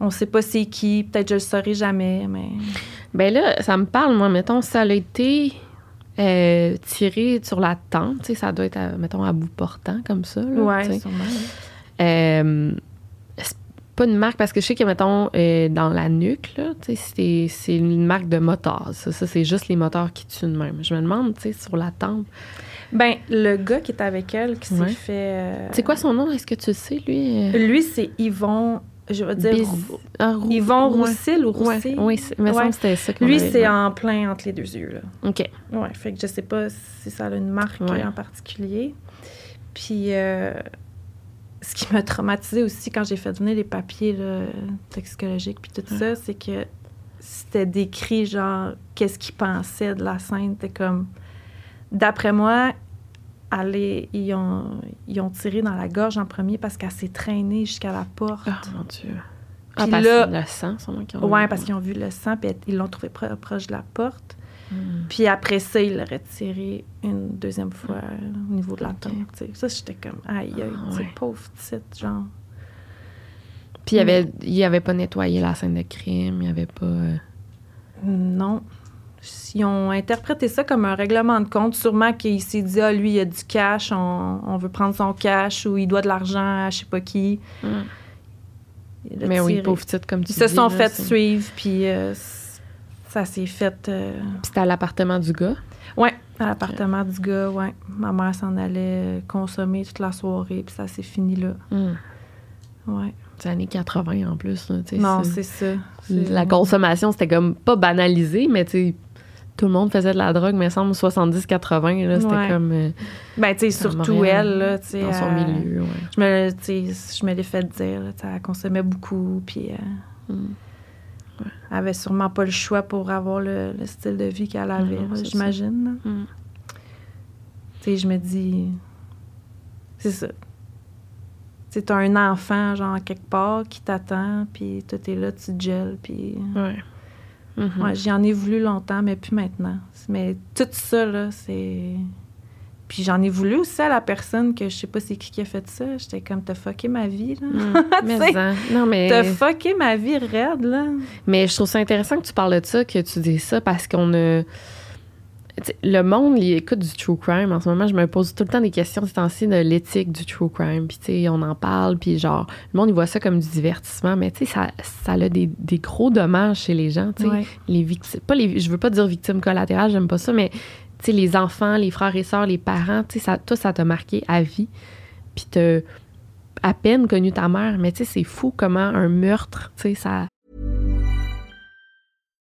S4: on sait pas c'est qui. Peut-être je le saurai jamais, mais...
S3: Ben là, ça me parle, moi, mettons, ça a été euh, tiré sur la tente, ça doit être, à- mettons, à bout portant, comme ça. Là,
S4: Ouais, sûrement. oui.
S3: Euh, c'est pas une marque, parce que je sais que, mettons, dans la nuque, là, c'est, c'est une marque de moteur. Ça, ça, c'est juste les moteurs qui tuent de même. Je me demande, tu sais, sur la tempe.
S4: Ben, le gars qui est avec elle, qui
S3: Ouais.
S4: s'est fait... euh,
S3: C'est quoi son nom? Est-ce que tu le sais, lui? euh?
S4: Lui, c'est Yvon... Je vais dire...
S3: Biz- ah, Roux-
S4: Yvon
S3: ouais.
S4: Roussil ou Roussil?
S3: oui, c'est- il me
S4: Ouais.
S3: semble que c'était ça
S4: Lui, c'est en plein entre les deux yeux, là.
S3: OK.
S4: Ouais, fait que je sais pas si ça a une marque
S3: Ouais.
S4: en particulier. Puis, euh, ce qui m'a traumatisé aussi quand j'ai fait venir les papiers là, toxicologiques puis tout ça, c'est que c'était décrit, genre, qu'est-ce qu'il pensait de la scène. C'était comme, d'après moi, est- ils, ont, ils ont tiré dans la gorge en premier parce qu'elle s'est traînée jusqu'à la porte.
S3: Ah, mon Dieu. Ah, parce
S4: là-
S3: le sang, sûrement qu'ils ont
S4: Ouais,
S3: vu.
S4: parce qu'ils ont vu le sang, puis ils l'ont trouvé pro- proche de la porte.
S3: Hmm.
S4: Puis après ça, il l'aurait tiré une deuxième fois là, au niveau de la
S3: Ok.
S4: tempe. tu sais. Ça, j'étais comme, aïe, aïe,
S3: Ah, ouais.
S4: pauvre petite, genre.
S3: Puis il avait, il avait pas nettoyé la scène de crime, il avait pas... euh,
S4: Non. Ils ont interprété ça comme un règlement de compte. Sûrement qu'il s'est dit, ah, lui, il a du cash, on, on veut prendre son cash, ou il doit de l'argent à je sais pas qui.
S3: hmm.
S4: Il
S3: Mais oui, pauvre petite, comme tu
S4: Ils se
S3: dis,
S4: sont
S3: là,
S4: fait suivre, puis euh, ça s'est fait. euh,
S3: Puis c'était à l'appartement du gars?
S4: Ouais, à l'appartement du gars, ouais. Ma mère s'en allait consommer toute la soirée, puis ça s'est fini là.
S3: Hmm.
S4: Ouais.
S3: C'est années 80 en plus. là,
S4: Non,
S3: c'est-
S4: ça.
S3: La consommation, c'était comme pas banalisé, mais tu sais, tout le monde faisait de la drogue, mais il semble 70-80, là, c'était
S4: Ouais.
S3: comme euh,
S4: Ben, tu sais, surtout
S3: Montréal,
S4: elle, là, tu sais.
S3: dans son
S4: elle-
S3: milieu. Ouais.
S4: Je me, je l'ai fait dire, là, elle consommait beaucoup, puis euh,
S3: Hmm.
S4: elle avait sûrement pas le choix pour avoir le, le style de vie qu'elle avait, j'imagine.
S3: Hmm.
S4: Tu sais, je me dis, c'est ça. Tu sais, t'as un enfant, genre, quelque part, qui t'attend, puis toi, t'es là, tu te gèles, puis...
S3: Ouais. Mhm.
S4: Ouais, j'en ai voulu longtemps, mais plus maintenant. Mais tout ça, là, c'est... Puis j'en ai voulu aussi à la personne que je sais pas c'est qui qui a fait ça. J'étais comme, t'as fucké ma vie, là.
S3: Hmm. mais en- non, mais,
S4: T'as fucké ma vie raide, là.
S3: mais je trouve ça intéressant que tu parles de ça, que tu dis ça, parce qu'on a. Le monde, il écoute du true crime. En ce moment, je me pose tout le temps des questions ces temps-ci de l'éthique du true crime. Puis, tu sais, on en parle, puis genre, le monde, il voit ça comme du divertissement, mais tu sais, ça, ça a des, des gros dommages chez les gens, tu sais.
S4: Ouais.
S3: les victimes, pas les, je veux pas dire victimes collatérales, j'aime pas ça, mais tu sais, les enfants, les frères et sœurs, les parents, tu sais, ça, toi, ça t'a marqué à vie. Puis t'as à peine connu ta mère, mais tu sais, c'est fou comment un meurtre, tu sais, ça.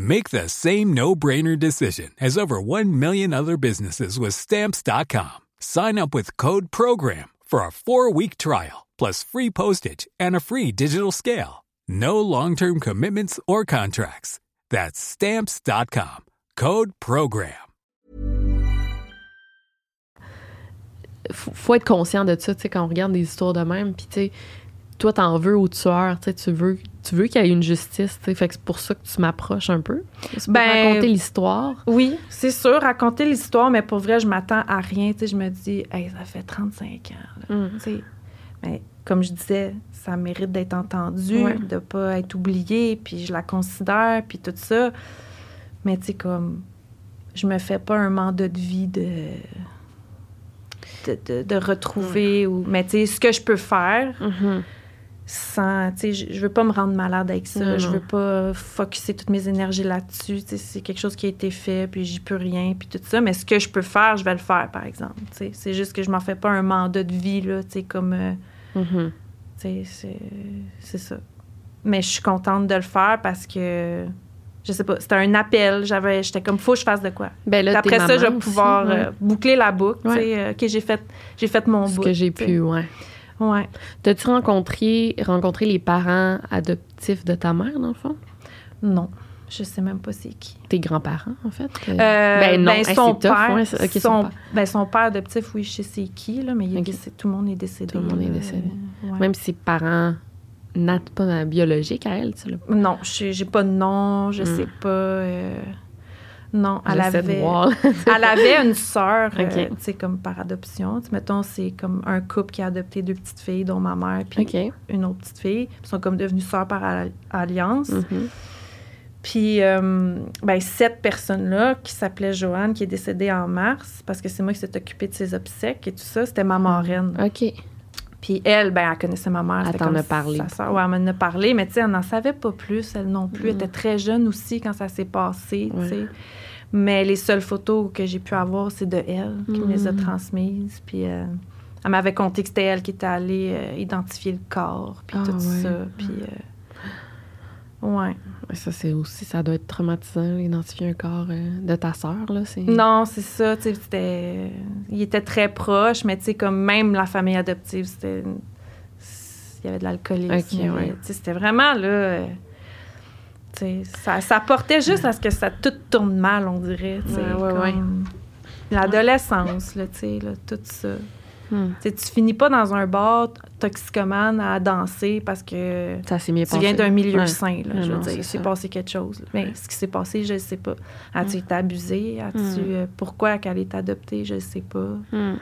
S5: Make the same no-brainer decision as over 1 million other businesses with stamps.com. Sign up with code program for a 4-week trial plus free postage and a free digital scale. No long-term commitments or contracts. That's stamps.com. Code program.
S3: Faut, être conscient de ça, tu sais, quand on regarde des histoires de même, puis tu sais, toi, t'en veux au tueur, tu veux, tu veux qu'il y ait une justice, fait que c'est pour ça que tu m'approches un peu. Pour
S4: Ben,
S3: raconter l'histoire.
S4: Oui, c'est sûr, raconter l'histoire, mais pour vrai, je m'attends à rien. Tu je me dis, hey, ça fait 35 ans.
S3: Mm.
S4: Mais comme je disais, ça mérite d'être entendu,
S3: Ouais.
S4: de pas être oublié, puis je la considère, puis tout ça. Mais tu sais, comme, je me fais pas un mandat de vie de. de, de- de retrouver ou mais tu sais ce que je peux faire
S3: Mhm.
S4: Sans tu sais je, veux pas me rendre malade avec ça. Je veux pas focuser toutes mes énergies là-dessus tu sais c'est quelque chose qui a été fait puis j'y peux rien puis tout ça. Mais ce que je peux faire je vais le faire par exemple tu sais. C'est juste que je m'en fais pas un mandat de vie là tu sais comme euh,
S3: Mhm.
S4: tu sais c'est ça. Mais je suis contente de le faire parce que je sais pas c'était un appel. J'avais j'étais comme faut que je fasse de quoi.
S3: Ben là,
S4: après ça je vais
S3: aussi,
S4: pouvoir
S3: ouais.
S4: euh, boucler la boucle tu sais euh, ok j'ai fait j'ai fait mon
S3: ce
S4: bout
S3: que j'ai pu, ouais.
S4: Ouais
S3: T'as-tu rencontré, rencontré les parents adoptifs de ta mère, dans le fond?
S4: non je sais même pas c'est qui
S3: Tes grands-parents, en fait?
S4: Euh,
S3: ben non,
S4: ben,
S3: Hey,
S4: son,
S3: tough,
S4: père,
S3: ouais, ok, son
S4: son,
S3: père.
S4: ben, son père adoptif, oui, je sais c'est qui, là, mais il est tout le monde est décédé.
S3: Tout le monde est décédé.
S4: euh, ouais.
S3: Même si ses parents nat pas biologiques à elle, tu sais. là.
S4: Non, j'ai pas de nom, je
S3: Hmm.
S4: sais pas. euh, non, elle avait, elle avait une sœur, euh,
S3: Ok.
S4: tu sais, comme par adoption. Mettons, c'est comme un couple qui a adopté deux petites filles, dont ma mère, puis une autre petite fille. Ils sont comme devenus sœurs par al- alliance.
S3: Mhm.
S4: Puis, euh, ben, cette personne-là, qui s'appelait Joanne, qui est décédée en mars, parce que c'est moi qui s'est occupée de ses obsèques et tout ça, c'était ma marraine.
S3: OK.
S4: Puis elle, ben, elle connaissait ma mère.
S3: Elle t'en a parlé.
S4: Sa. Ouais, elle m'en a parlé, mais tu sais, elle n'en savait pas plus, elle non plus. Elle
S3: Mhm.
S4: était très jeune aussi quand ça s'est passé, tu sais. Mais les seules photos que j'ai pu avoir, c'est de elle, qui me les a
S3: Mhm.
S4: transmises. Puis euh, elle m'avait conté que c'était elle qui était allée euh, identifier le corps, puis
S3: Ah,
S4: tout
S3: ouais.
S4: ça. Puis, euh, ouais.
S3: Ça, c'est aussi, ça doit être traumatisant, identifier un corps euh, de ta sœur, là. C'est...
S4: Non, c'est ça, tu sais. Il était très proche, mais tu sais, comme même la famille adoptive, c'était... Il y avait de l'alcoolisme.
S3: Ouais.
S4: C'était vraiment, là... euh, ça, ça portait juste à ce que ça tout tourne mal, on dirait,
S3: Ouais, ouais,
S4: comme L'adolescence, là, tu sais, là, tout ça.
S3: Hmm.
S4: Tu finis pas dans un bar toxicomane à danser parce que
S3: Ça
S4: tu viens d'un milieu
S3: Ouais.
S4: sain, là, je veux dire. Il s'est passé quelque chose. Mais ce qui s'est passé, je ne sais pas. As-tu été abusé? As-tu,
S3: Mm.
S4: euh, pourquoi qu'elle est adoptée? Je ne sais pas.
S3: Hmm.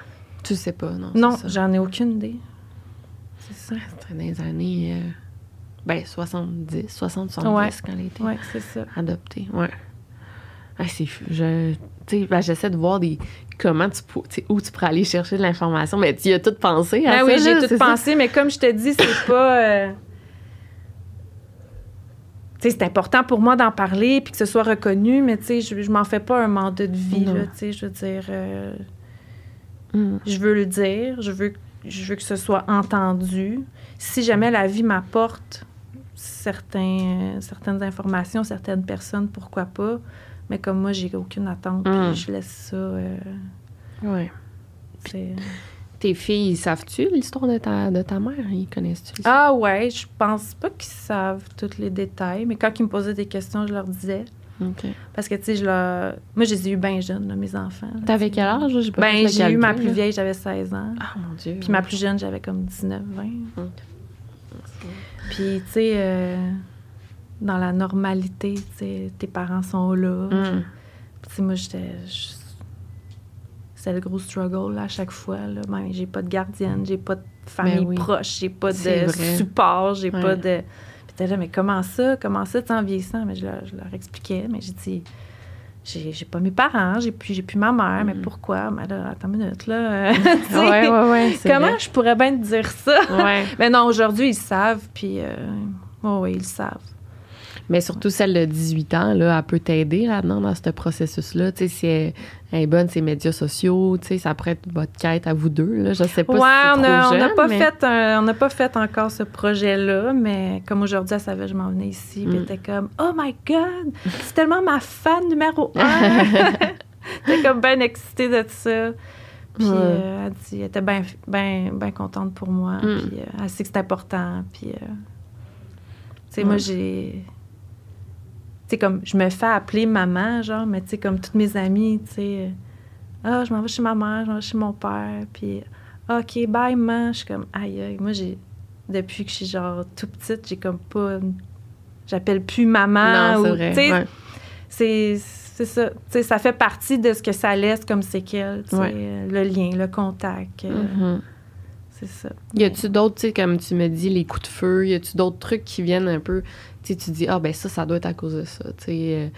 S3: Tu sais pas, non?
S4: non, j'en ai aucune idée. C'est ça.
S3: C'était dans les années... euh, ben, 70, 60, 70,
S4: Ouais.
S3: quand elle
S4: ça.
S3: adoptée. Ouais. Ah, c'est fou. Je, ben, j'essaie de voir des comment tu peux, où tu pourrais aller chercher de l'information, mais tu y as tout pensé à
S4: Ben
S3: ça,
S4: oui, j'ai tout
S3: ça?
S4: pensé, mais comme je te dis, c'est pas. euh, c'est important pour moi d'en parler puis que ce soit reconnu, mais tu sais, je, je m'en fais pas un mandat de vie, là, tu sais, je veux dire. euh,
S3: Hmm.
S4: je veux le dire, je veux, je veux que ce soit entendu. Si jamais la vie m'apporte certains, certaines informations, certaines personnes, pourquoi pas. Mais comme moi, j'ai aucune attente,
S3: Mm.
S4: puis je laisse ça. euh,
S3: Ouais.
S4: c'est-
S3: Tes filles, savent-tu l'histoire de ta, de ta mère? Ils connaissent-tu?
S4: Ah ouais, je pense pas qu'ils savent tous les détails, mais quand ils me posaient des questions, je leur disais. Parce que, tu sais, je leur... Moi, je les ai eu bien jeunes, là, mes enfants.
S3: T'avais quel âge? J'ai pas
S4: Ben, j'ai eu ma plus
S3: là.
S4: vieille, j'avais 16 ans.
S3: Ah, mon Dieu.
S4: Puis ma plus jeune, j'avais comme 19, 20. Puis, tu sais, euh, dans la normalité, tes parents sont là.
S3: Mm.
S4: Puis, moi, j'étais. C'était le gros struggle là, à chaque fois. Là. Ben, j'ai pas de gardienne, j'ai pas de famille
S3: Ben oui.
S4: proche, j'ai pas de
S3: vrai.
S4: support, j'ai
S3: Ouais.
S4: pas de. Puis t'es là, mais comment ça? Comment ça, en vieillissant? Mais je leur, je leur expliquais, mais j'ai dit. J'ai, pas mes parents, j'ai plus, j'ai plus ma mère, mais pourquoi? Mais là, attends une minute, là.
S3: Mm. Ouais, ouais, ouais.
S4: Comment
S3: vrai.
S4: je pourrais bien te dire ça?
S3: Ouais.
S4: Mais non, aujourd'hui, ils savent, puis. Euh, oh, oui, ils le savent.
S3: Mais surtout celle de 18 ans, là, elle peut t'aider là-dedans, dans ce processus-là. Tu sais, si elle, elle est bonne, ses médias sociaux, tu sais, ça pourrait être votre quête à vous deux, là. Je sais pas
S4: ouais,
S3: si c'est
S4: on
S3: trop
S4: a- on n'a pas,
S3: mais-
S4: fait un- on n'a pas fait encore ce projet-là, mais comme aujourd'hui, elle savait que je m'en venais ici, puis elle
S3: Mm.
S4: était comme « Oh my God! C'est tellement ma fan numéro un! » Elle était comme bien excitée de ça. Puis euh, elle, dit, elle était bien ben, ben contente pour moi,
S3: Mm.
S4: puis euh, elle sait que c'est important, puis... euh, tu sais, moi, j'ai... Sais, comme, je me fais appeler maman, genre, mais tu sais, comme toutes mes amies, tu sais... ah, je m'en vais chez ma mère, je m'en vais chez mon père, puis OK, bye, maman. Je suis comme, aïe, aïe. Moi, j'ai, depuis que je suis genre tout petite, j'ai comme pas. J'appelle plus maman.
S3: Non, c'est
S4: ou,
S3: vrai.
S4: tu sais,
S3: ouais.
S4: c'est, ça. Ça fait partie de ce que ça laisse comme séquelle,
S3: Ouais.
S4: le lien, le contact. euh,
S3: Mhm.
S4: C'est ça.
S3: Y a-tu d'autres, tu sais, comme tu me dis, les coups de feu, y a-tu d'autres trucs qui viennent un peu, tu dis, ah, ben ça, ça doit être à cause de ça, tu sais, euh,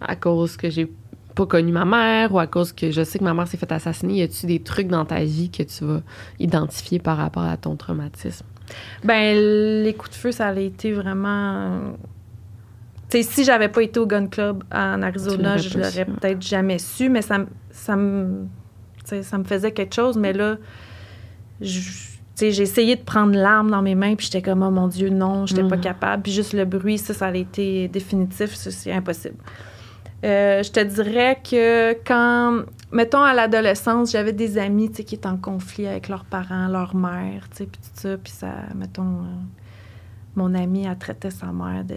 S3: à cause que j'ai pas connu ma mère ou à cause que je sais que ma mère s'est fait assassiner, y a-tu des trucs dans ta vie que tu vas identifier par rapport à ton traumatisme?
S4: Ben, les coups de feu, ça a été vraiment. Tu sais, si j'avais pas été au Gun Club en Arizona, je l'aurais
S3: su.
S4: peut-être jamais su, mais ça, ça, me, ça me faisait quelque chose. Mais là, je- j'ai essayé de prendre l'arme dans mes mains, puis j'étais comme, oh mon Dieu, non, j'étais pas
S3: Mhm.
S4: capable. Puis juste le bruit, ça, ça a été définitif, c'est impossible. Euh, je te dirais que quand, mettons, à l'adolescence, j'avais des amis, tu sais, qui étaient en conflit avec leurs parents, leur mère, tu sais, puis tout ça, puis ça, mettons, euh, mon amie, elle traitait sa mère de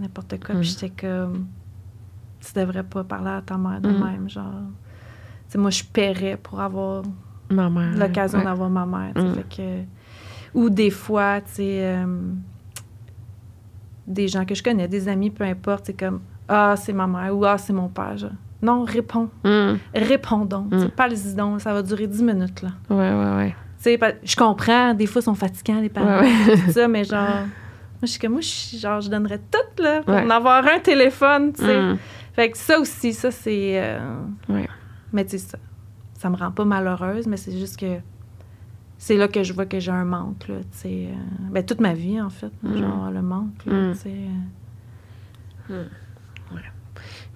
S4: n'importe quoi, puis j'étais comme, tu devrais pas parler à ta mère de
S3: Mhm.
S4: même, genre. Tu sais, moi, je paierais pour avoir. L'occasion
S3: ouais.
S4: d'avoir ma mère,
S3: Mm.
S4: fait que... Ou des fois, tu sais, euh, des gens que je connais, des amis, peu importe, c'est comme « Ah, c'est ma mère » ou « Ah, c'est mon père », genre. Non, réponds.
S3: Mm.
S4: Réponds donc.
S3: Mm.
S4: Parle-y donc, ça va durer 10 minutes, là.
S3: Ouais, ouais, ouais.
S4: Tu sais, pa- je comprends, des fois, ils sont fatigants, les parents,
S3: Ouais, ouais.
S4: tout ça, mais genre... Moi, je suis comme, moi, je, genre, je donnerais tout, là, pour
S3: Ouais.
S4: en avoir un téléphone, tu sais.
S3: Mm.
S4: Fait que ça aussi, ça, c'est... euh. Mais tu sais, ça, ça me rend pas malheureuse, mais c'est juste que c'est là que je vois que j'ai un manque, là, tu sais. euh, ben, toute ma vie, en fait,
S3: Mm.
S4: genre, le manque, là,
S3: Mm.
S4: tu sais. euh.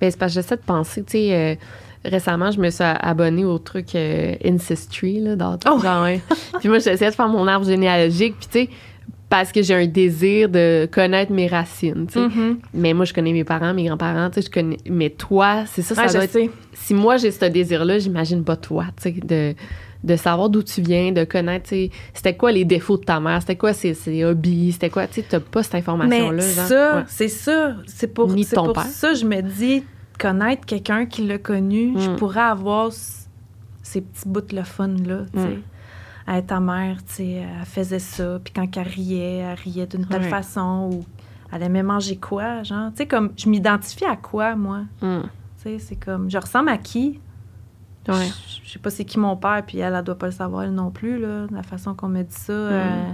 S3: Ben, c'est parce que j'essaie de penser, tu sais, euh, récemment, je me suis abonnée au truc euh, Ancestry, là, dans
S4: Oh!
S3: genre, ouais. Puis moi, j'essaie de faire mon arbre généalogique, puis tu sais, parce que j'ai un désir de connaître mes racines, sais.
S4: Mhm.
S3: Mais moi, je connais mes parents, mes grands-parents, sais, je connais... Mais toi, c'est ça, ça
S4: Ouais,
S3: doit
S4: je
S3: être...
S4: sais.
S3: Si moi, j'ai ce désir-là, j'imagine pas toi, tu sais, de, de savoir d'où tu viens, de connaître, sais, c'était quoi les défauts de ta mère, c'était quoi ses, ses hobbies, c'était quoi, tu sais, t'as pas cette information-là,
S4: ça,
S3: Ouais.
S4: c'est ça. C'est pour,
S3: Ni ton
S4: pour
S3: père.
S4: ça je me dis, connaître quelqu'un qui l'a connu, je
S3: Mm.
S4: pourrais avoir ces petits bouts de le fun-là, tu sais.
S3: Mm.
S4: Hey, ta mère, tu sais, elle faisait ça, puis quand elle riait, elle riait d'une telle façon, ou elle aimait manger quoi, genre? Tu sais, comme, je m'identifie à quoi, moi?
S3: Mm.
S4: Tu sais, c'est comme, je ressemble à qui?
S3: Ouais.
S4: Je, je sais pas c'est qui mon père, puis elle, elle doit pas le savoir, elle non plus, là, la façon qu'on me dit ça.
S3: Mm.
S4: euh,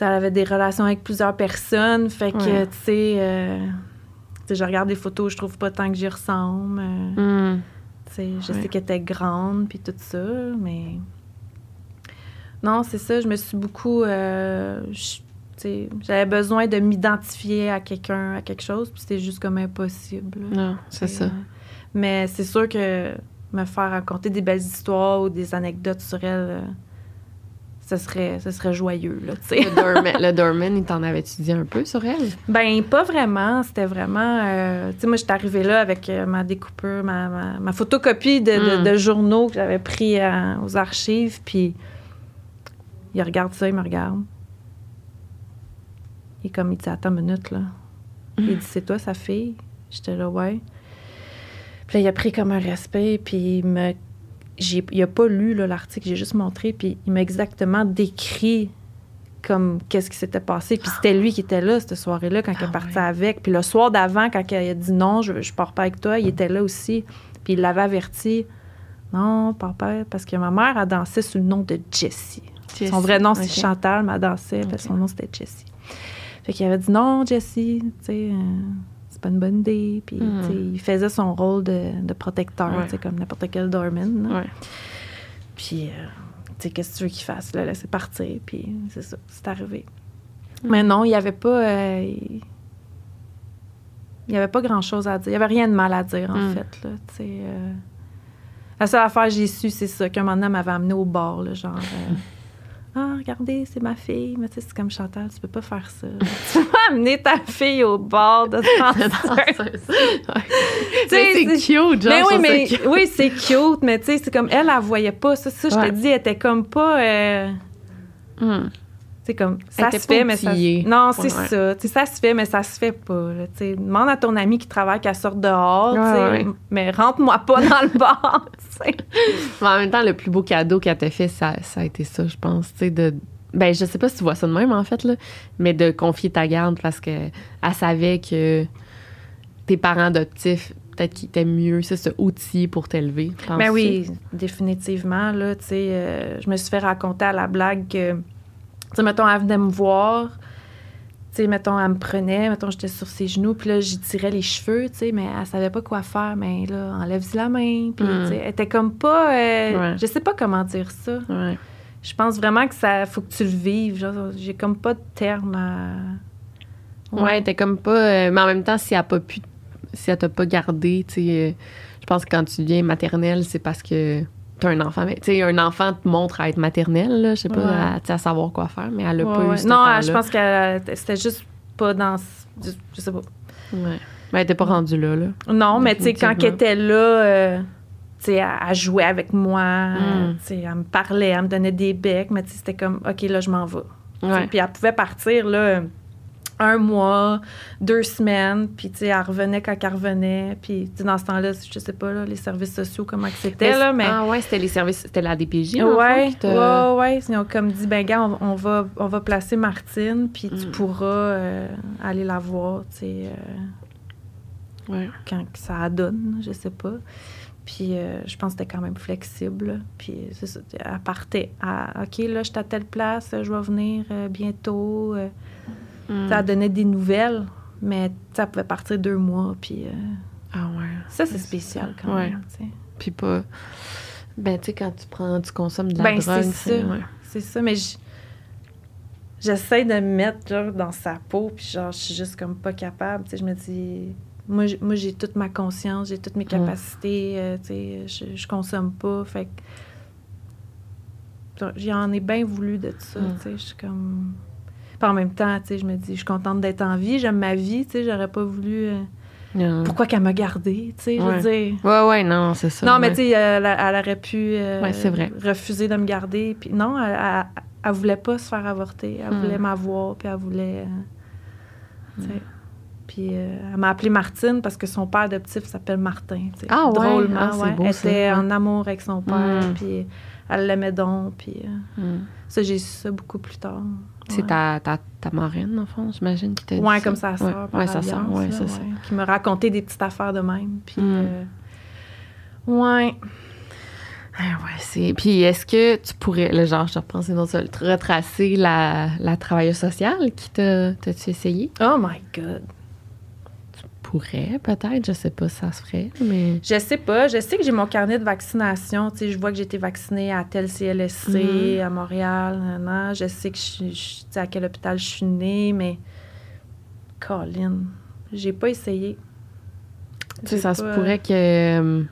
S4: elle avait des relations avec plusieurs personnes, fait que,
S3: Ouais.
S4: tu sais, euh, tu sais, je regarde des photos, je trouve pas tant que j'y ressemble. euh,
S3: Mm.
S4: tu sais, je
S3: Ouais.
S4: sais qu'elle était grande, puis tout ça, mais... Non, c'est ça, je me suis beaucoup... euh, J'avais besoin de m'identifier à quelqu'un, à quelque chose, puis c'était juste comme impossible.
S3: Non, c'est ça.
S4: Euh, Mais c'est sûr que me faire raconter des belles histoires ou des anecdotes sur elle, euh, ce serait, ce serait joyeux, là, tu sais.
S3: Le doorman, le doorman, il t'en avait-tu dit un peu sur elle?
S4: Ben, pas vraiment. C'était vraiment. euh, tu sais, moi, j'étais arrivée là avec euh, ma découpeur, ma, ma, ma photocopie de, de-
S3: Mm.
S4: de journaux que j'avais pris aux archives. Puis, il regarde ça, il me regarde. Et comme il dit, attends une minute, là. Il dit, c'est toi, sa fille? J'étais là, ouais. Puis là, il a pris comme un respect, puis il me. j'ai- Il a pas lu là, l'article, j'ai juste montré, puis il m'a exactement décrit comme qu'est-ce qui s'était passé. Puis c'était lui qui était là cette soirée-là quand il est
S3: Ah
S4: parti
S3: ouais.
S4: avec. Puis le soir d'avant, quand il a dit non, je, je pars pas avec toi, il était là aussi. Puis il l'avait averti. Non, pars pas, parce que ma mère a dansé sous le nom de Jessie. Son vrai nom, c'est. Chantal, elle dansait, puis
S3: Ok.
S4: son nom, c'était Jessie. Fait qu'il avait dit non, Jessie, tu sais, euh, c'est pas une bonne idée. Puis, tu sais, il faisait son rôle de, de protecteur,
S3: Ouais.
S4: tu sais, comme n'importe quel là.
S3: Ouais.
S4: Puis, euh, tu sais, qu'est-ce que tu veux qu'il fasse? Le laisser partir, puis c'est ça, c'est arrivé. Mais non, il n'y avait pas... euh, il il y avait pas grand-chose à dire. Il n'y avait rien de mal à dire, en
S3: Mm.
S4: fait, là, euh. La seule affaire que j'ai su, c'est ça, qu'un moment donné, m'avait amené au là, genre... euh, ah, regardez, c'est ma fille. Mais tu sais, c'est comme Chantal, tu peux pas faire ça. tu peux pas amener ta fille au bar de danseuse.
S3: C'est cute, genre.
S4: Mais oui, mais
S3: cute.
S4: oui, c'est cute, mais tu sais, c'est comme elle, elle voyait pas ça. Ça, je te dis, elle était comme pas. euh,
S3: Hmm.
S4: C'est comme ça
S3: était
S4: se fait, mais ça. Non, c'est
S3: Ouais.
S4: ça. Tu sais, ça se fait, mais ça se fait pas. là, tu sais. demande à ton ami qui travaille qu'elle sorte dehors,
S3: Ouais, ouais.
S4: mais rentre-moi pas dans le bar.
S3: Mais en même temps, le plus beau cadeau qu'elle t'a fait, ça, ça a été ça, je pense. Tu sais, de. Ben, je sais pas si tu vois ça de même, en fait, là, mais de confier ta garde parce que elle savait que tes parents adoptifs, peut-être qu'ils étaient mieux, c'est ce outil pour t'élever.
S4: Ben oui, définitivement. Là, tu sais, euh, je me suis fait raconter à la blague que, tu sais, mettons, elle venait me voir, tu sais, mettons, elle me prenait, mettons, j'étais sur ses genoux, puis là, j'y tirais les cheveux, tu sais, mais elle savait pas quoi faire, mais là, enlève-y la main, puis,
S3: Mm.
S4: tu sais, elle était comme pas, euh,
S3: Ouais.
S4: je sais pas comment dire ça.
S3: Ouais.
S4: Je pense vraiment que ça, faut que tu le vives, genre, j'ai comme pas de terme à...
S3: Ouais, t'es comme pas. euh, mais en même temps, si elle a pas pu. Si elle t'a pas gardé, tu sais, euh, je pense que quand tu deviens maternelle, c'est parce que t'as un enfant. Mais tu sais, un enfant te montre à être maternelle, là, je sais pas,
S4: Ouais.
S3: à, à savoir quoi faire, mais elle a
S4: Ouais,
S3: pas eu ce
S4: Non, je pense que c'était juste pas dans... Je, sais pas.
S3: Ouais. Mais elle était pas rendue là, là.
S4: Non, mais tu sais, quand elle était là, euh, tu sais, elle, elle jouait avec moi, euh,
S3: Mm.
S4: tu sais, elle me parlait, elle me donnait des becs, mais tu sais, c'était comme, OK, là, je m'en vais. Puis elle pouvait partir, là, un mois, deux semaines, puis tu sais, elle revenait quand elle revenait, puis dans ce temps-là, je sais pas, là, les services sociaux, comment que c'était, là, mais...
S3: Ah ouais, c'était les services, c'était la DPJ,
S4: Ouais, ouais, ouais. Ils ont comme dit, ben, gars, on, on va, on va placer Martine, puis tu
S3: Mm.
S4: pourras euh, aller la voir, tu sais, euh,
S3: Ouais.
S4: quand ça donne, je sais pas. Puis euh, je pense que c'était quand même flexible. Puis c'est ça, elle partait. à, OK, là, je suis à telle place, je vais venir bientôt.
S3: Mm.
S4: Ça donnait des nouvelles, mais ça pouvait partir deux mois. Puis euh,
S3: Ah ouais.
S4: ça, c'est spécial quand
S3: Ouais.
S4: même.
S3: Puis pas. Ben, tu sais, quand tu prends, tu consommes de la
S4: Ben,
S3: drogue.
S4: c'est ça.
S3: ouais.
S4: C'est ça, mais j'essaie de me mettre genre, dans sa peau, puis genre, je suis juste comme pas capable. Tu sais, je me dis, moi, j'ai toute ma conscience, j'ai toutes mes capacités, euh, tu sais, je, je consomme pas, fait que j'en ai bien voulu de ça,
S3: Mm.
S4: tu sais, je suis comme... Puis en même temps, tu sais, je me dis, je suis contente d'être en vie, j'aime ma vie, tu sais, j'aurais pas voulu... euh, pourquoi qu'elle m'a gardée, tu sais, je veux dire...
S3: Ouais, ouais, non, c'est ça.
S4: Non, mais tu sais, elle, elle aurait pu euh,
S3: Ouais, vrai.
S4: refuser de me garder. Puis non, elle, elle, elle voulait pas se faire avorter. Elle
S3: Hmm.
S4: voulait m'avoir, puis elle voulait. euh. Puis euh, elle m'a appelée Martine parce que son père adoptif s'appelle Martin.
S3: Ah ouais?
S4: Drôlement,
S3: Ah, c'est
S4: ouais.
S3: beau,
S4: Elle
S3: ça,
S4: était en amour avec son père,
S3: Hmm.
S4: puis elle l'aimait donc. Puis euh,
S3: Mm.
S4: ça, j'ai su ça beaucoup plus tard.
S3: C'est
S4: Ouais.
S3: ta, ta, ta marraine, en fond, j'imagine, qui t'a dit
S4: Ouais,
S3: ça?
S4: comme sa sœur.
S3: Ouais, sa sœur,
S4: là,
S3: c'est ça.
S4: Qui me racontait des petites affaires de même. Puis,
S3: Hmm.
S4: euh, ouais.
S3: Ah ouais, c'est. Puis est-ce que tu pourrais, le genre, je reprends ces notes, te retracer la, la travailleuse sociale qui t'a. T'as-tu essayé?
S4: Oh my God.
S3: Pourrait, peut-être, je sais pas si ça se ferait, mais.
S4: Je sais pas. Je sais que j'ai mon carnet de vaccination. Tu sais, je vois que j'ai été vaccinée à tel CLSC, à Montréal. nan, nan. Je sais que je, sais, à quel hôpital je suis née, mais. Colin, j'ai pas essayé.
S3: Tu sais, ça se pourrait que. euh,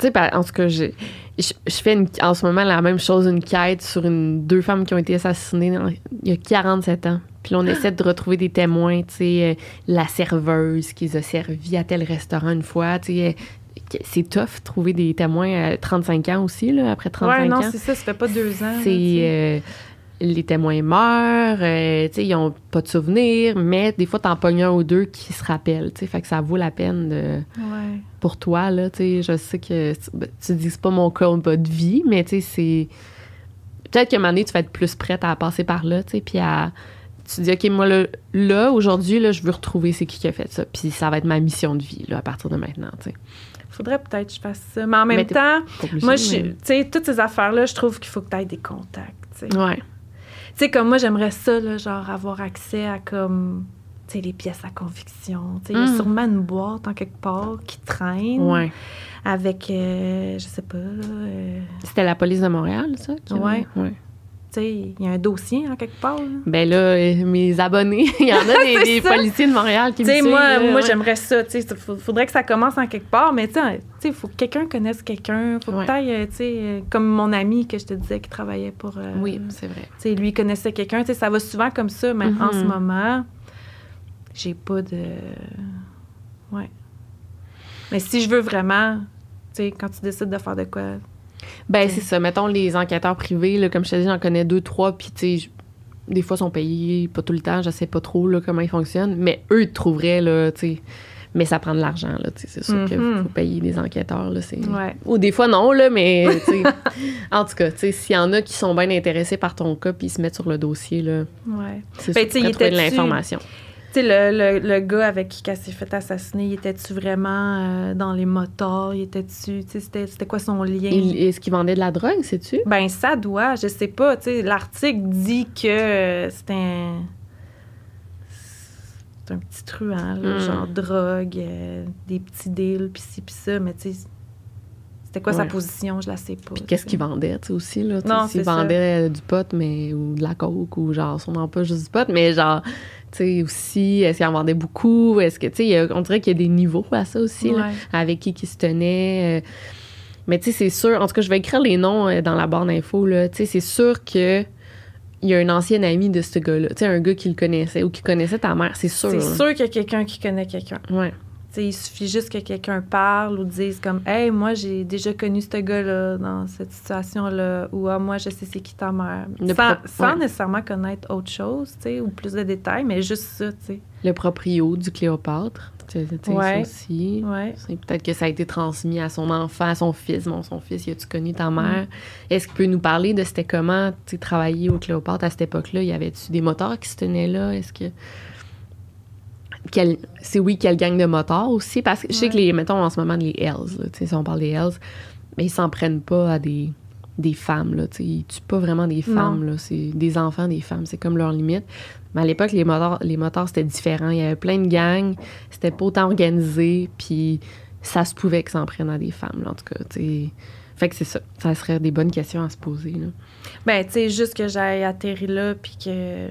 S3: Tu sais, en tout cas, j'ai- je, je fais une- en ce moment la même chose, une quête sur une, deux femmes qui ont été assassinées dans- il y a 47 ans. Puis là, on essaie de retrouver des témoins, tu sais, euh, la serveuse qui les a servis à tel restaurant une fois, tu sais. euh, C'est tough trouver des témoins à 35 ans aussi, là, après 35
S4: Ouais, non,
S3: ans.
S4: c'est ça, ça fait pas deux ans.
S3: C'est euh, les témoins meurent, euh, tu sais, ils ont pas de souvenirs, mais des fois t'en pognes un ou deux qui se rappellent, tu sais, fait que ça vaut la peine de,
S4: Ouais.
S3: pour toi là, tu sais, je sais que ben, tu dis c'est pas mon combat de vie, mais tu sais c'est peut-être qu'à un moment donné tu vas être plus prête à passer par là, tu sais, puis à tu dis OK, moi là, là, aujourd'hui là, je veux retrouver c'est qui qui a fait ça, puis ça va être ma mission de vie là à partir de maintenant, tu sais.
S4: Faudrait peut-être que je fasse ça. Mais en même
S3: Mais
S4: temps, moi,
S3: mais-
S4: tu sais, toutes ces affaires-là, je trouve qu'il faut que tu aies des contacts. tu sais.
S3: ouais.
S4: Tu sais, comme moi, j'aimerais ça, là, genre, avoir accès à comme, tu sais, les pièces à conviction. Tu sais, il y a
S3: Mm.
S4: sûrement une boîte en quelque part qui traîne
S3: Ouais.
S4: avec, euh, je sais pas, là, euh,
S3: C'était la police de Montréal ça qui avait-
S4: Ouais. Il y a un dossier en quelque part. là.
S3: Ben là, euh, mes abonnés, il y en a des, policiers de Montréal qui me suivent.
S4: moi,
S3: là,
S4: moi
S3: ouais.
S4: j'aimerais ça. Il faudrait que ça commence en quelque part, mais tu sais, il faut que quelqu'un connaisse quelqu'un. faut
S3: Ouais.
S4: que euh, tu sais, euh, comme mon ami que je te disais qui travaillait pour. euh,
S3: Oui, c'est vrai.
S4: Lui connaissait quelqu'un. Ça va souvent comme ça, mais en ce
S3: Mhm.
S4: moment, j'ai pas de. Ouais. Mais si je veux vraiment, tu sais, quand tu décides de faire de quoi.
S3: Ben, c'est ça. Mettons, les enquêteurs privés, là, comme je te dis, j'en connais deux, trois, puis tu sais, des fois, ils sont payés, pas tout le temps, je sais pas trop là, comment ils fonctionnent, mais eux, ils te trouveraient, là, tu sais. Mais ça prend de l'argent, là, tu sais, c'est sûr qu'il
S4: Mhm.
S3: faut payer des enquêteurs, là.
S4: Ouais.
S3: Ou des fois, non, là, mais, tu sais, en tout cas, tu sais, s'il y en a qui sont bien intéressés par ton cas, puis ils se mettent sur le dossier, là,
S4: Ouais.
S3: c'est
S4: Ben,
S3: sûr
S4: tu sais,
S3: de l'information.
S4: Tu sais, le, le, le gars avec qui elle s'est fait assassiner, il était-tu vraiment euh, dans les motards? Il était-tu. Tu sais, c'était, c'était quoi son lien?
S3: Il- Est-ce qu'ils vendaient de la drogue, sais-tu?
S4: Ben, ça doit, je sais pas. Tu sais, l'article dit que euh, c'est un. C'est un petit truand, là,
S3: Mm.
S4: genre drogue, euh, des petits deals, pis ci, pis ça, mais tu sais, c'était quoi sa position? Je la sais pas.
S3: Puis qu'est-ce
S4: tu sais.
S3: qu'ils vendaient, tu sais, aussi, là? tu
S4: Non, ça.
S3: vendaient euh, du pot, mais, ou de la coke, ou genre, sûrement pas juste du pot, mais genre, tu sais, aussi, est-ce qu'ils en vendaient beaucoup? Est-ce que, tu sais, on dirait qu'il y a des niveaux à ça aussi, là, avec qui qui se tenait. euh. Mais tu sais, c'est sûr, en tout cas, je vais écrire les noms euh, dans la barre d'infos, là. Tu sais, c'est sûr que il y a un ancien ami de ce gars-là, tu sais, un gars qui le connaissait ou qui connaissait ta mère, c'est sûr.
S4: C'est sûr qu'il y a quelqu'un qui connaît quelqu'un.
S3: Ouais.
S4: Il suffit juste que quelqu'un parle ou dise comme Hey, moi, j'ai déjà connu ce gars-là dans cette situation-là, ou Ah, moi, je sais c'est qui ta mère.
S3: Le
S4: sans
S3: pro-
S4: sans
S3: ouais.
S4: nécessairement connaître autre chose, tu sais, ou plus de détails, mais juste ça, tu sais.
S3: Le proprio du Cléopâtre,
S4: Ouais.
S3: ça aussi.
S4: Ouais.
S3: Peut-être que ça a été transmis à son enfant, à son fils. Bon, son fils, y a-tu connu ta mère? Est-ce qu'il peut nous parler de c'était comment, travailler au Cléopâtre à cette époque-là? Y avait-tu des moteurs qui se tenaient là? Est-ce que. C'est oui, quelle gang de motards aussi? Parce que je sais
S4: Ouais.
S3: que les, mettons en ce moment, les Hells, si on parle des Hells, mais ils s'en prennent pas à des, des femmes, là. Ils tuent pas vraiment des femmes, là. C'est des enfants, des femmes. C'est comme leur limite. Mais à l'époque, les motards, les motards, c'était différent. Il y avait plein de gangs. C'était pas autant organisé. Puis ça se pouvait qu'ils s'en prennent à des femmes, là, en tout cas. tu. Fait que c'est ça. Ça serait des bonnes questions à se poser. Là.
S4: Ben, tu sais, juste que j'aille atterri là, puis que,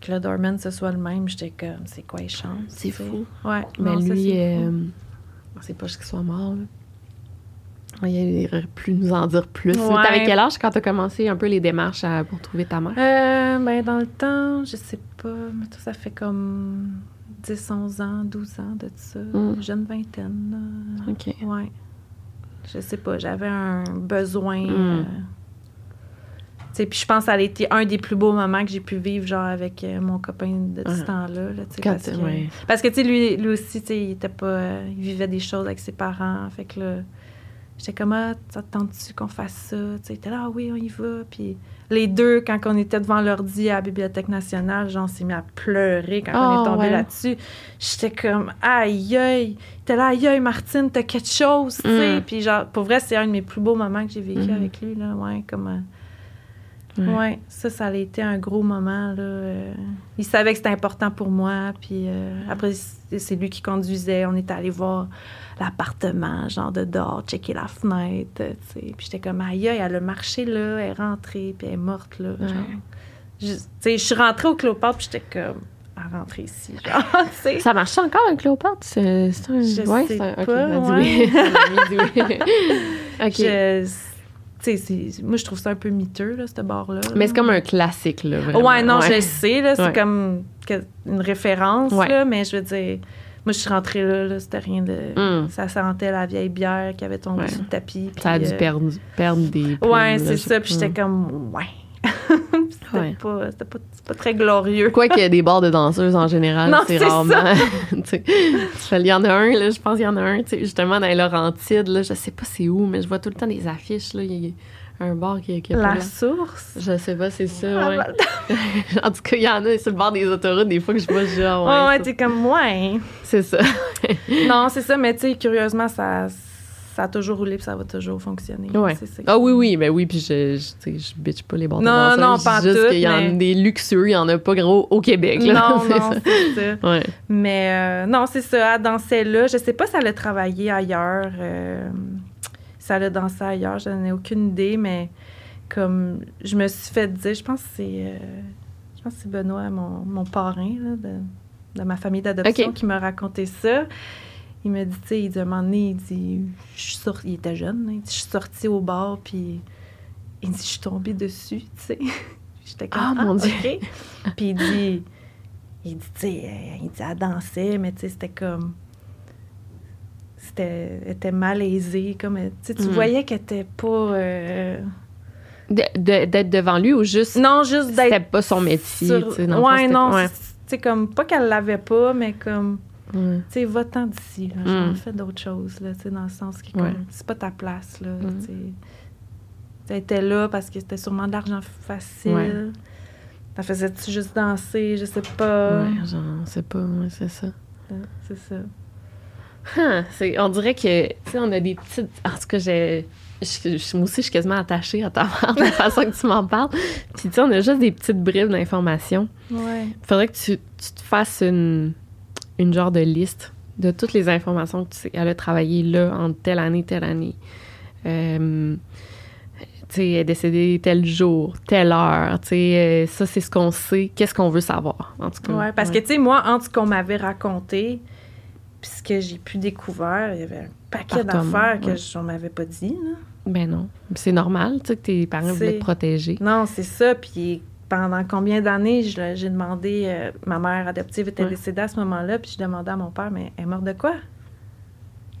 S4: que le doorman, ce soit le même, j'étais comme C'est quoi les chances?
S3: C'est fou.
S4: Ouais.
S3: Mais
S4: non,
S3: lui, euh, c'est pas qu'il soit mort. Là. Il aurait pu nous en dire plus. Mais
S4: Ouais.
S3: T'avais quel âge quand t'as commencé un peu les démarches à- pour trouver ta mère?
S4: Euh, ben, dans le temps, je sais pas, mais tout ça fait comme 10, 11 ans, 12 ans de ça.
S3: Mm.
S4: Jeune vingtaine, là.
S3: OK.
S4: Ouais. Je sais pas, j'avais un besoin.
S3: Mm.
S4: euh, puis je pense que ça a été un des plus beaux moments que j'ai pu vivre, genre, avec euh, mon copain de ce
S3: Ah.
S4: temps-là. là, tu sais,
S3: Quand
S4: parce,
S3: t'es-
S4: que,
S3: ouais.
S4: parce que, tu sais, lui, lui aussi, il était pas... euh, il vivait des choses avec ses parents. Fait que là, j'étais comme, ah, t'attends-tu qu'on fasse ça? Il était là, ah oui, on y va. Puis les deux, quand on était devant l'ordi à la Bibliothèque nationale, genre, on s'est mis à pleurer quand on est tombé
S3: ouais.
S4: là-dessus. J'étais comme, aïe, aïe. Il était là, aïe, aïe, Martine, t'as quelque chose, tu sais.
S3: Mm.
S4: Puis genre, pour vrai, c'est un de mes plus beaux moments que j'ai vécu
S3: Mhm.
S4: avec lui, là. Ouais, comme... euh,
S3: Ouais.
S4: Ouais, ça, ça a été un gros moment. Là. euh. Il savait que c'était important pour moi. Puis euh, après, c'est lui qui conduisait. On était allé voir l'appartement, genre de dehors, checker la fenêtre. Puis j'étais comme, aïe, elle a marché là, elle est rentrée, puis elle est morte là.
S3: Ouais.
S4: Je, suis rentrée au Cléopâtre, puis j'étais comme, ah rentrer ici. Genre.
S3: Ça marche encore avec Cléopâtre? C'est un...
S4: Je
S3: ouais,
S4: sais
S3: c'est un...
S4: pas, ouais.
S3: oui. Oui.
S4: Je- moi, je trouve ça un peu miteux, là, ce bar-là.
S3: Mais c'est comme un classique, là, vraiment.
S4: Ouais, non, je le sais, là, c'est
S3: Ouais.
S4: comme une référence,
S3: Ouais.
S4: là, mais je veux dire, moi, je suis rentrée là, là c'était rien de...
S3: Mm.
S4: Ça sentait la vieille bière qui avait tombé sur le tapis.
S3: Ça a dû
S4: euh,
S3: perdre, perdre des plumes,
S4: Ouais, c'est ça, puis j'étais comme, ouais. c'était
S3: Ouais.
S4: pas, c'était pas, pas très glorieux.
S3: Quoi qu'il y ait des bars de danseuses en général, c'est rarement. Il y en a un, là, je pense qu'il y en a un, justement dans les Laurentides, là, je sais pas c'est où, mais je vois tout le temps des affiches. Là, il y a un bar qui, qui a pas
S4: La source?
S3: Je sais pas, c'est ça,
S4: Ah,
S3: ouais.
S4: Val-
S3: en tout cas, il y en a sur le bord des autoroutes, des fois que je vois, ah, ouais,
S4: Ouais, ouais,
S3: ça,
S4: t'es comme, ouais.
S3: c'est ça.
S4: non, c'est ça, mais tu sais, curieusement, ça, ça a toujours roulé puis ça va toujours fonctionner.
S3: Ouais. Ah oui, oui, ben oui, puis je, je, je bitch pas les bars
S4: Non, non, pas
S3: juste
S4: tout,
S3: qu'il y en a
S4: mais-
S3: des luxueux, il y en a pas gros au Québec, là.
S4: Non,
S3: C'est
S4: non,
S3: ça.
S4: c'est ça.
S3: Ouais.
S4: Mais euh, non, c'est ça, elle dansait là. Je sais pas si elle a travaillé ailleurs, euh, si elle a dansé ailleurs, je n'en ai aucune idée, mais comme je me suis fait dire, je pense que c'est euh, je pense que c'est Benoît, mon, mon parrain là, de, de ma famille d'adoption, qui m'a raconté ça. Il m'a dit, tu sais, il dit, à un moment donné, il dit, je suis sorti, il était jeune, hein, il dit, je suis sortie au bar, puis il dit, je suis tombée dessus, tu sais. J'étais comme,
S3: Ah, mon Dieu.
S4: OK. Puis il dit, il dit, tu sais, euh, il dit, elle dansait, mais tu sais, c'était comme. C'était. Elle était malaisée, comme. Tu
S3: Mm.
S4: voyais qu'elle était pas. euh,
S3: De- de- D'être devant lui ou juste.
S4: Non, juste d'être.
S3: C'était pas son métier,
S4: sur-
S3: tu sais.
S4: Ouais, non,
S3: ouais.
S4: c'est- comme. Pas qu'elle l'avait pas, mais comme.
S3: Ouais.
S4: Tu sais, va-t'en d'ici,
S3: Mm.
S4: fais d'autres choses, là, sais, dans le sens
S3: Ouais.
S4: comme. C'est pas ta place, là.
S3: Mm.
S4: Tu sais. Était là parce que c'était sûrement de l'argent facile.
S3: Ouais.
S4: Elle faisait-tu juste danser, je sais pas?
S3: Ouais, genre, c'est pas, ouais, c'est ça.
S4: C'est ça.
S3: Huh, c'est, on dirait que, tu sais, on a des petites. En tout cas, j'ai. je- je- moi aussi, je suis quasiment attachée à ta mère, de la façon que tu m'en parles. Puis, tu sais, on a juste des petites bribes d'informations.
S4: Ouais.
S3: Faudrait que tu, tu te fasses une, une genre de liste de toutes les informations que tu sais qu'elle a travaillé là, en telle année, telle année. Euh, tu sais, elle est décédée tel jour, telle heure. Tu sais, euh, ça, c'est ce qu'on sait. Qu'est-ce qu'on veut savoir, en tout cas.
S4: Ouais, parce que, tu sais, moi, entre ce qu'on m'avait raconté puis ce que j'ai pu découvrir, il y avait un paquet d'affaires que
S3: ouais.
S4: je- on m'avait pas dit. là.
S3: Ben non. C'est normal, tu sais, que tes parents voulaient te protéger.
S4: Non, c'est ça. Puis pendant combien d'années, j'ai demandé... euh, ma mère adoptive était
S3: Ouais.
S4: décédée à ce moment-là, puis je demandais à mon père, mais elle est morte de quoi?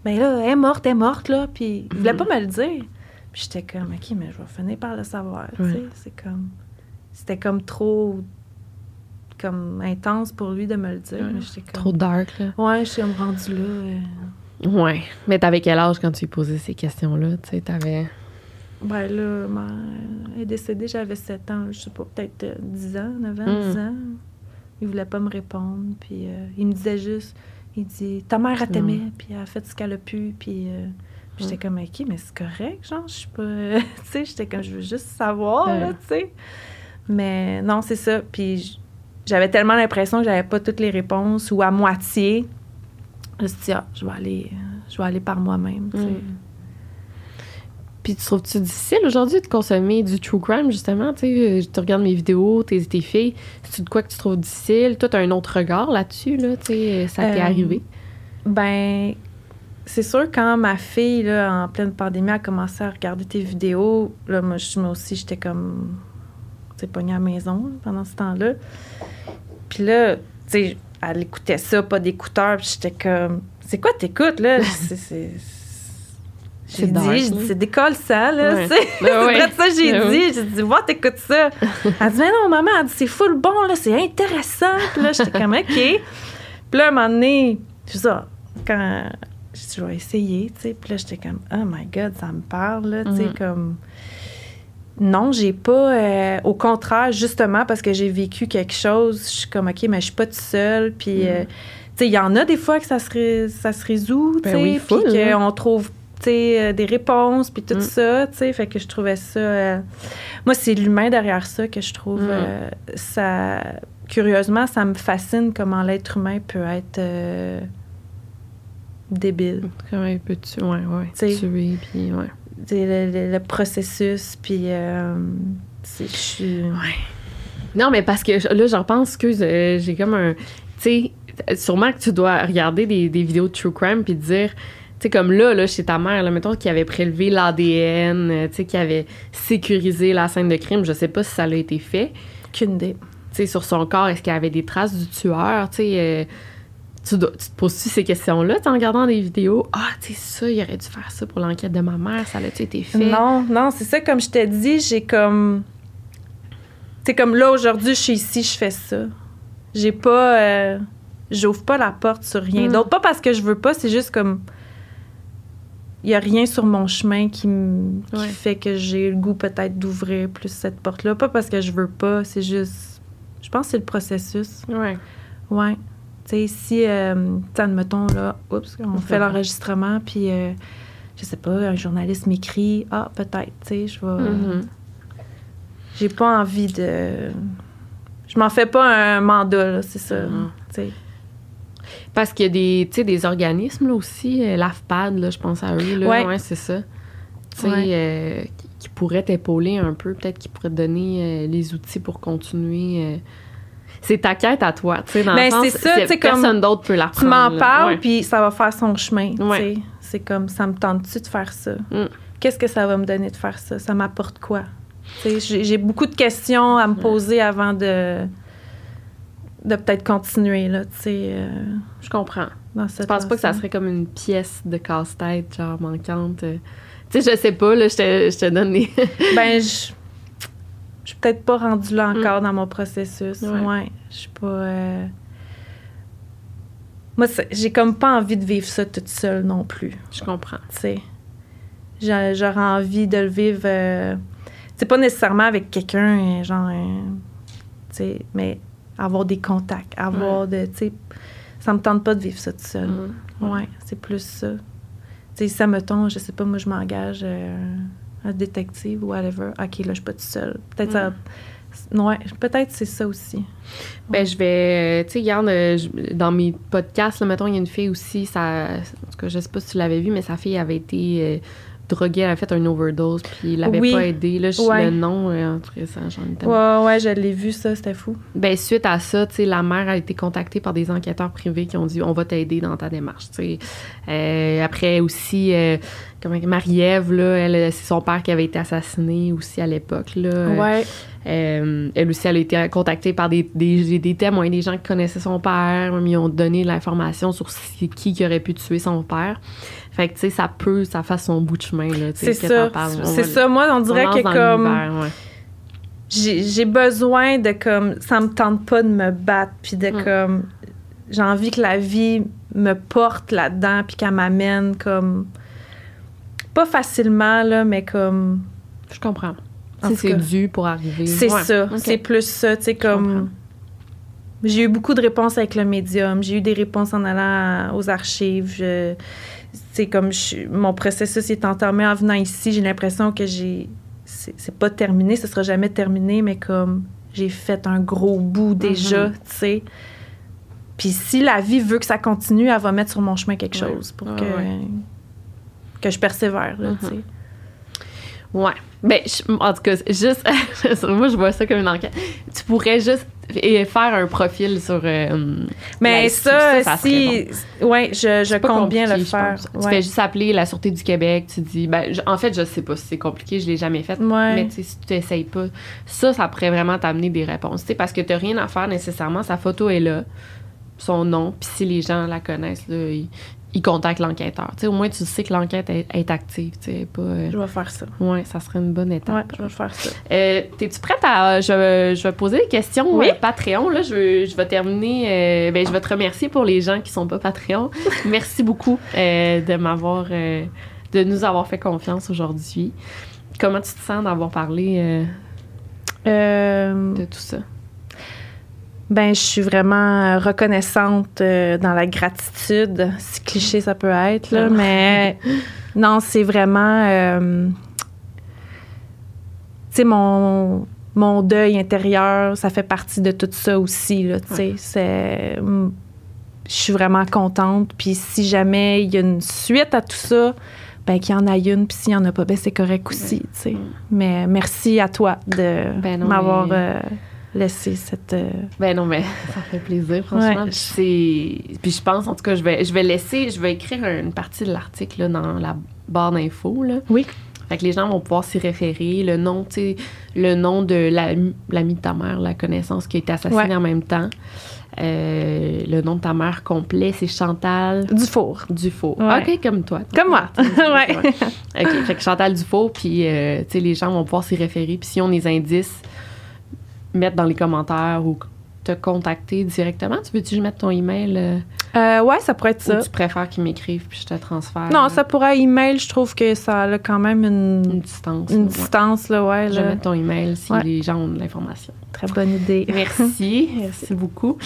S4: Ben là, elle est morte, elle est morte, là. Puis il voulait
S3: Mhm.
S4: pas me le dire. Puis j'étais comme, OK, mais je vais finir par le savoir, tu sais. C'est comme... C'était comme trop... comme intense pour lui de me le dire.
S3: Ouais.
S4: mais j'étais comme...
S3: Trop dark, là.
S4: Ouais, je suis rendue là. euh,
S3: Ouais. Mais t'avais quel âge quand tu lui posais ces questions-là? Tu sais, t'avais...
S4: Ben là, ma... elle est décédée, j'avais 7 ans, je sais pas, peut-être euh, 10 ans, 9 ans,
S3: Mm.
S4: 10 ans. Il voulait pas me répondre, puis euh, il me disait juste, il dit, ta mère, elle t'aimait, puis elle a fait ce qu'elle a pu, puis euh, j'étais comme, OK, mais c'est correct, genre, je suis pas... tu sais, j'étais comme, je veux juste savoir, là, tu sais. Mais non, c'est ça, puis j'avais tellement l'impression que j'avais pas toutes les réponses, ou à moitié. Je me suis dit, ah, je vais aller, euh, je vais aller par moi-même, tu sais.
S3: Puis tu trouves-tu difficile aujourd'hui de consommer du true crime, justement? Tu sais, euh, tu regardes mes vidéos, tes, tes filles, c'est de quoi que tu trouves difficile? Toi, t'as un autre regard là-dessus, là, tu sais, ça t'est
S4: Euh,
S3: arrivé?
S4: Ben, c'est sûr, quand ma fille, là, en pleine pandémie, a commencé à regarder tes vidéos, là, moi, je- moi aussi, j'étais comme, tu sais, pognée à la maison là, pendant ce temps-là. Puis là, tu sais, elle écoutait ça, pas d'écouteurs, puis j'étais comme, c'est quoi t'écoutes, là? C'est... J'ai dit, j'ai dit, c'est décolle ça, là,
S3: Ouais.
S4: sais.
S3: Ben
S4: c'est
S3: ouais.
S4: vrai de ça que j'ai
S3: Ben
S4: dit. J'ai dit, va, t'écoutes ça. Elle dit, mais non, maman, elle dit, c'est full bon, là, c'est intéressant. Puis là, j'étais comme, OK. Puis là, un moment donné, c'est ça, quand j'ai dit, je vais essayer, tu sais. Puis là, j'étais comme, oh my God, ça me parle, là, tu sais,
S3: Mhm.
S4: comme. Non, j'ai pas. euh, au contraire, justement, parce que j'ai vécu quelque chose, je suis comme, OK, mais je suis pas toute seule. Puis, tu sais, il y en a des fois que ça se, ré- ça se résout, tu
S3: Ben
S4: sais,
S3: oui,
S4: puis qu'on trouve, sais, euh, des réponses, puis tout
S3: Mm.
S4: ça, tu sais. Fait que je trouvais ça. euh, moi, c'est l'humain derrière ça que je trouve.
S3: Mm.
S4: euh, ça. Curieusement, ça me fascine comment l'être humain peut être débile.
S3: Comment un peu tu... Ouais, ouais.
S4: T'sais.
S3: Tuer, puis ouais.
S4: Le, le- le processus, puis. c'est- je suis.
S3: Non, mais parce que là, j'en pense que j'ai comme un. Tu sais, sûrement que tu dois regarder des, des vidéos de true crime puis te dire. Tu sais, comme là, là, chez ta mère, là, mettons qui avait prélevé l'ADN, euh, tu sais, qui avait sécurisé la scène de crime. Je sais pas si ça a été fait.
S4: Qu'une idée.
S3: Tu sais, sur son corps, est-ce qu'il y avait des traces du tueur? Tu sais, euh, tu, dois- tu te poses-tu ces questions-là, tu en regardant des vidéos? Ah, tu sais, ça, il aurait dû faire ça pour l'enquête de ma mère, ça a-tu été fait?
S4: Non, non, c'est ça, comme je t'ai dit, j'ai comme. C'est comme là, aujourd'hui, je suis ici, je fais ça. J'ai pas. euh, J'ouvre pas la porte sur rien
S3: Mm.
S4: d'autre. Pas parce que je veux pas, c'est juste comme. Il y a rien sur mon chemin qui, me-
S3: Ouais.
S4: fait que j'ai le goût peut-être d'ouvrir plus cette porte-là. Pas parce que je veux pas, c'est juste. Je pense que c'est le processus.
S3: Ouais.
S4: Ouais. Tu sais, si, euh, admettons, là, oups, on fait l'enregistrement, puis, euh, je sais pas, un journaliste m'écrit, ah, peut-être, tu sais, je vais.
S3: Mhm.
S4: J'ai pas envie de. Je m'en fais pas un mandat, là, c'est ça.
S3: Mhm.
S4: Tu sais.
S3: Parce qu'il y a des, des organismes là aussi, euh, l'AFPAD, là, je pense à eux. Là,
S4: Ouais.
S3: ouais, c'est ça. Tu sais,
S4: Ouais.
S3: euh, qui, qui pourraient t'épauler un peu, peut-être qu'ils pourraient te donner euh, les outils pour continuer. C'est ta quête à toi, tu sais, dans
S4: Ben, c'est ça, comme
S3: personne d'autre peut la
S4: Tu m'en parles, puis ça va faire son chemin,
S3: Ouais.
S4: C'est comme, ça me tente-tu de faire ça?
S3: Mm.
S4: Qu'est-ce que ça va me donner de faire ça? Ça m'apporte quoi? J'ai beaucoup de questions à me poser avant de, de peut-être continuer, là, tu sais, euh,
S3: Je comprends.
S4: dans
S3: Je pense pas que ça serait comme une pièce de casse-tête, genre manquante. euh. Tu sais, je sais pas, là, je te, je te donne les.
S4: Ben, je je suis peut-être pas rendue là encore dans mon processus.
S3: Ouais.
S4: Ouais. Je suis pas. euh, Moi, j'ai comme pas envie de vivre ça toute seule non plus.
S3: je comprends.
S4: Tu sais. J'a- J'aurais envie de le vivre. euh, C'est pas nécessairement avec quelqu'un, genre. euh, Tu sais, mais avoir des contacts, avoir de. Tu sais, ça me tente pas de vivre ça toute seule.
S3: Mhm.
S4: Ouais, c'est plus ça. Tu sais, ça me tombe, je sais pas, moi, je m'engage euh, un détective ou whatever. OK, là, je suis pas toute seule. Peut-être ça. Ouais, peut-être c'est ça aussi.
S3: Ben, je vais. euh, Tu sais, regarde, euh, je- dans mes podcasts, là, mettons, il y a une fille aussi, ça, en tout cas, je sais pas si tu l'avais vu, mais sa fille avait été euh, droguée, elle a fait une overdose, puis il l'avait
S4: Oui.
S3: pas aidé. Là, je-
S4: Ouais.
S3: le nom, euh, en tout cas, ça, j'en étais.
S4: Ouais, ouais, je l'ai vu, ça, c'était fou.
S3: Ben, suite à ça, tu sais, la mère a été contactée par des enquêteurs privés qui ont dit on va t'aider dans ta démarche. tu sais. Euh, après aussi, euh, Marie-Ève, c'est son père qui avait été assassiné aussi à l'époque. Là.
S4: Ouais.
S3: euh, elle aussi, elle a été contactée par des, des, des témoins, des gens qui connaissaient son père, même ils ont donné l'information sur qui qui aurait pu tuer son père. Fait que, tu sais, ça peut, ça fasse son bout de chemin, là. tu sais,
S4: C'est ça. C'est ça. Moi, on dirait que comme.
S3: ouais.
S4: j'ai besoin de comme ça me tente pas de me battre puis de
S3: Mm.
S4: comme j'ai envie que la vie me porte là-dedans puis qu'elle m'amène comme pas facilement là mais comme
S3: Je comprends. C'est dû pour arriver.
S4: c'est
S3: Ouais.
S4: ça c'est plus ça tu sais comme j'ai eu beaucoup de réponses avec le médium j'ai eu des réponses en allant aux archives je- c'est comme je- mon processus est entamé en venant ici j'ai l'impression que j'ai c'est pas terminé ce sera jamais terminé mais comme j'ai fait un gros bout déjà
S3: Mhm.
S4: tu sais puis si la vie veut que ça continue elle va mettre sur mon chemin quelque
S3: Ouais.
S4: chose pour
S3: Ouais,
S4: que
S3: ouais.
S4: que je persévère là, tu
S3: Mhm.
S4: sais
S3: Ouais. Ben, je- en tout cas, juste. moi, je vois ça comme une enquête. Tu pourrais juste et faire un profil sur. euh,
S4: mais ça, si ouais je, je compte bien le faire.
S3: Tu fais juste appeler la Sûreté du Québec, tu dis, ben, je- en fait, je sais pas si c'est compliqué, je l'ai jamais fait,
S4: Ouais.
S3: mais tu si tu t'essayes pas, ça, ça pourrait vraiment t'amener des réponses, tu parce que t'as rien à faire nécessairement, sa photo est là, son nom, puis si les gens la connaissent, là, ils, ils contactent l'enquêteur, au moins tu sais que l'enquête est, est active, pas... euh,
S4: je vais faire ça
S3: ouais, ça serait une bonne étape.
S4: ouais je vais faire ça
S3: Euh, T'es-tu prête à. Je, vais- je vais poser des questions
S4: Oui.
S3: euh, Patreon. Là, je, je vais terminer. euh, ben, je vais te remercier pour les gens qui sont pas Patreon. Merci beaucoup de m'avoir. de nous avoir fait confiance aujourd'hui. Comment tu te sens d'avoir parlé de tout ça?
S4: Ben, je suis vraiment reconnaissante euh, dans la gratitude, si cliché ça peut être, là,
S3: Ah.
S4: mais non, c'est vraiment. euh, tu sais, mon, mon deuil intérieur, ça fait partie de tout ça aussi, tu sais. C'est. mm, Je suis vraiment contente. Puis si jamais il y a une suite à tout ça, ben qu'il y en a une. Puis s'il n'y en a pas, ben c'est correct aussi, tu sais. Mais merci à toi de
S3: Ben
S4: m'avoir
S3: mais-
S4: euh, laisser cette. euh,
S3: Ben non, mais ça fait plaisir, franchement.
S4: Ouais.
S3: Puis je pense, en tout cas, je vais, je vais laisser, je vais écrire une partie de l'article là, dans la barre d'infos.
S4: Oui.
S3: Fait que les gens vont pouvoir s'y référer. Le nom, tu sais, le nom de la- l'ami de ta mère, la connaissance qui a été assassinée
S4: Ouais.
S3: en même temps. Euh, le nom de ta mère complet, c'est Chantal
S4: Dufour. Ouais.
S3: OK, comme toi.
S4: Comme moi. ouais.
S3: OK, fait que Chantal Dufault, puis euh, tu sais, les gens vont pouvoir s'y référer. Puis si on des indices, mettre dans les commentaires ou te contacter directement? Tu veux-tu que je mette ton email euh,
S4: Euh, ouais, ça pourrait être ça.
S3: ou tu préfères qu'ils m'écrivent puis je te transfère?
S4: Non,
S3: euh,
S4: ça pourrait email, je trouve que ça a quand même
S3: Une
S4: une,
S3: distance.
S4: une distance, là, ouais.
S3: Je vais
S4: là.
S3: mettre ton email si
S4: Ouais.
S3: les gens ont de l'information.
S4: Très bonne idée.
S3: Merci. Merci beaucoup.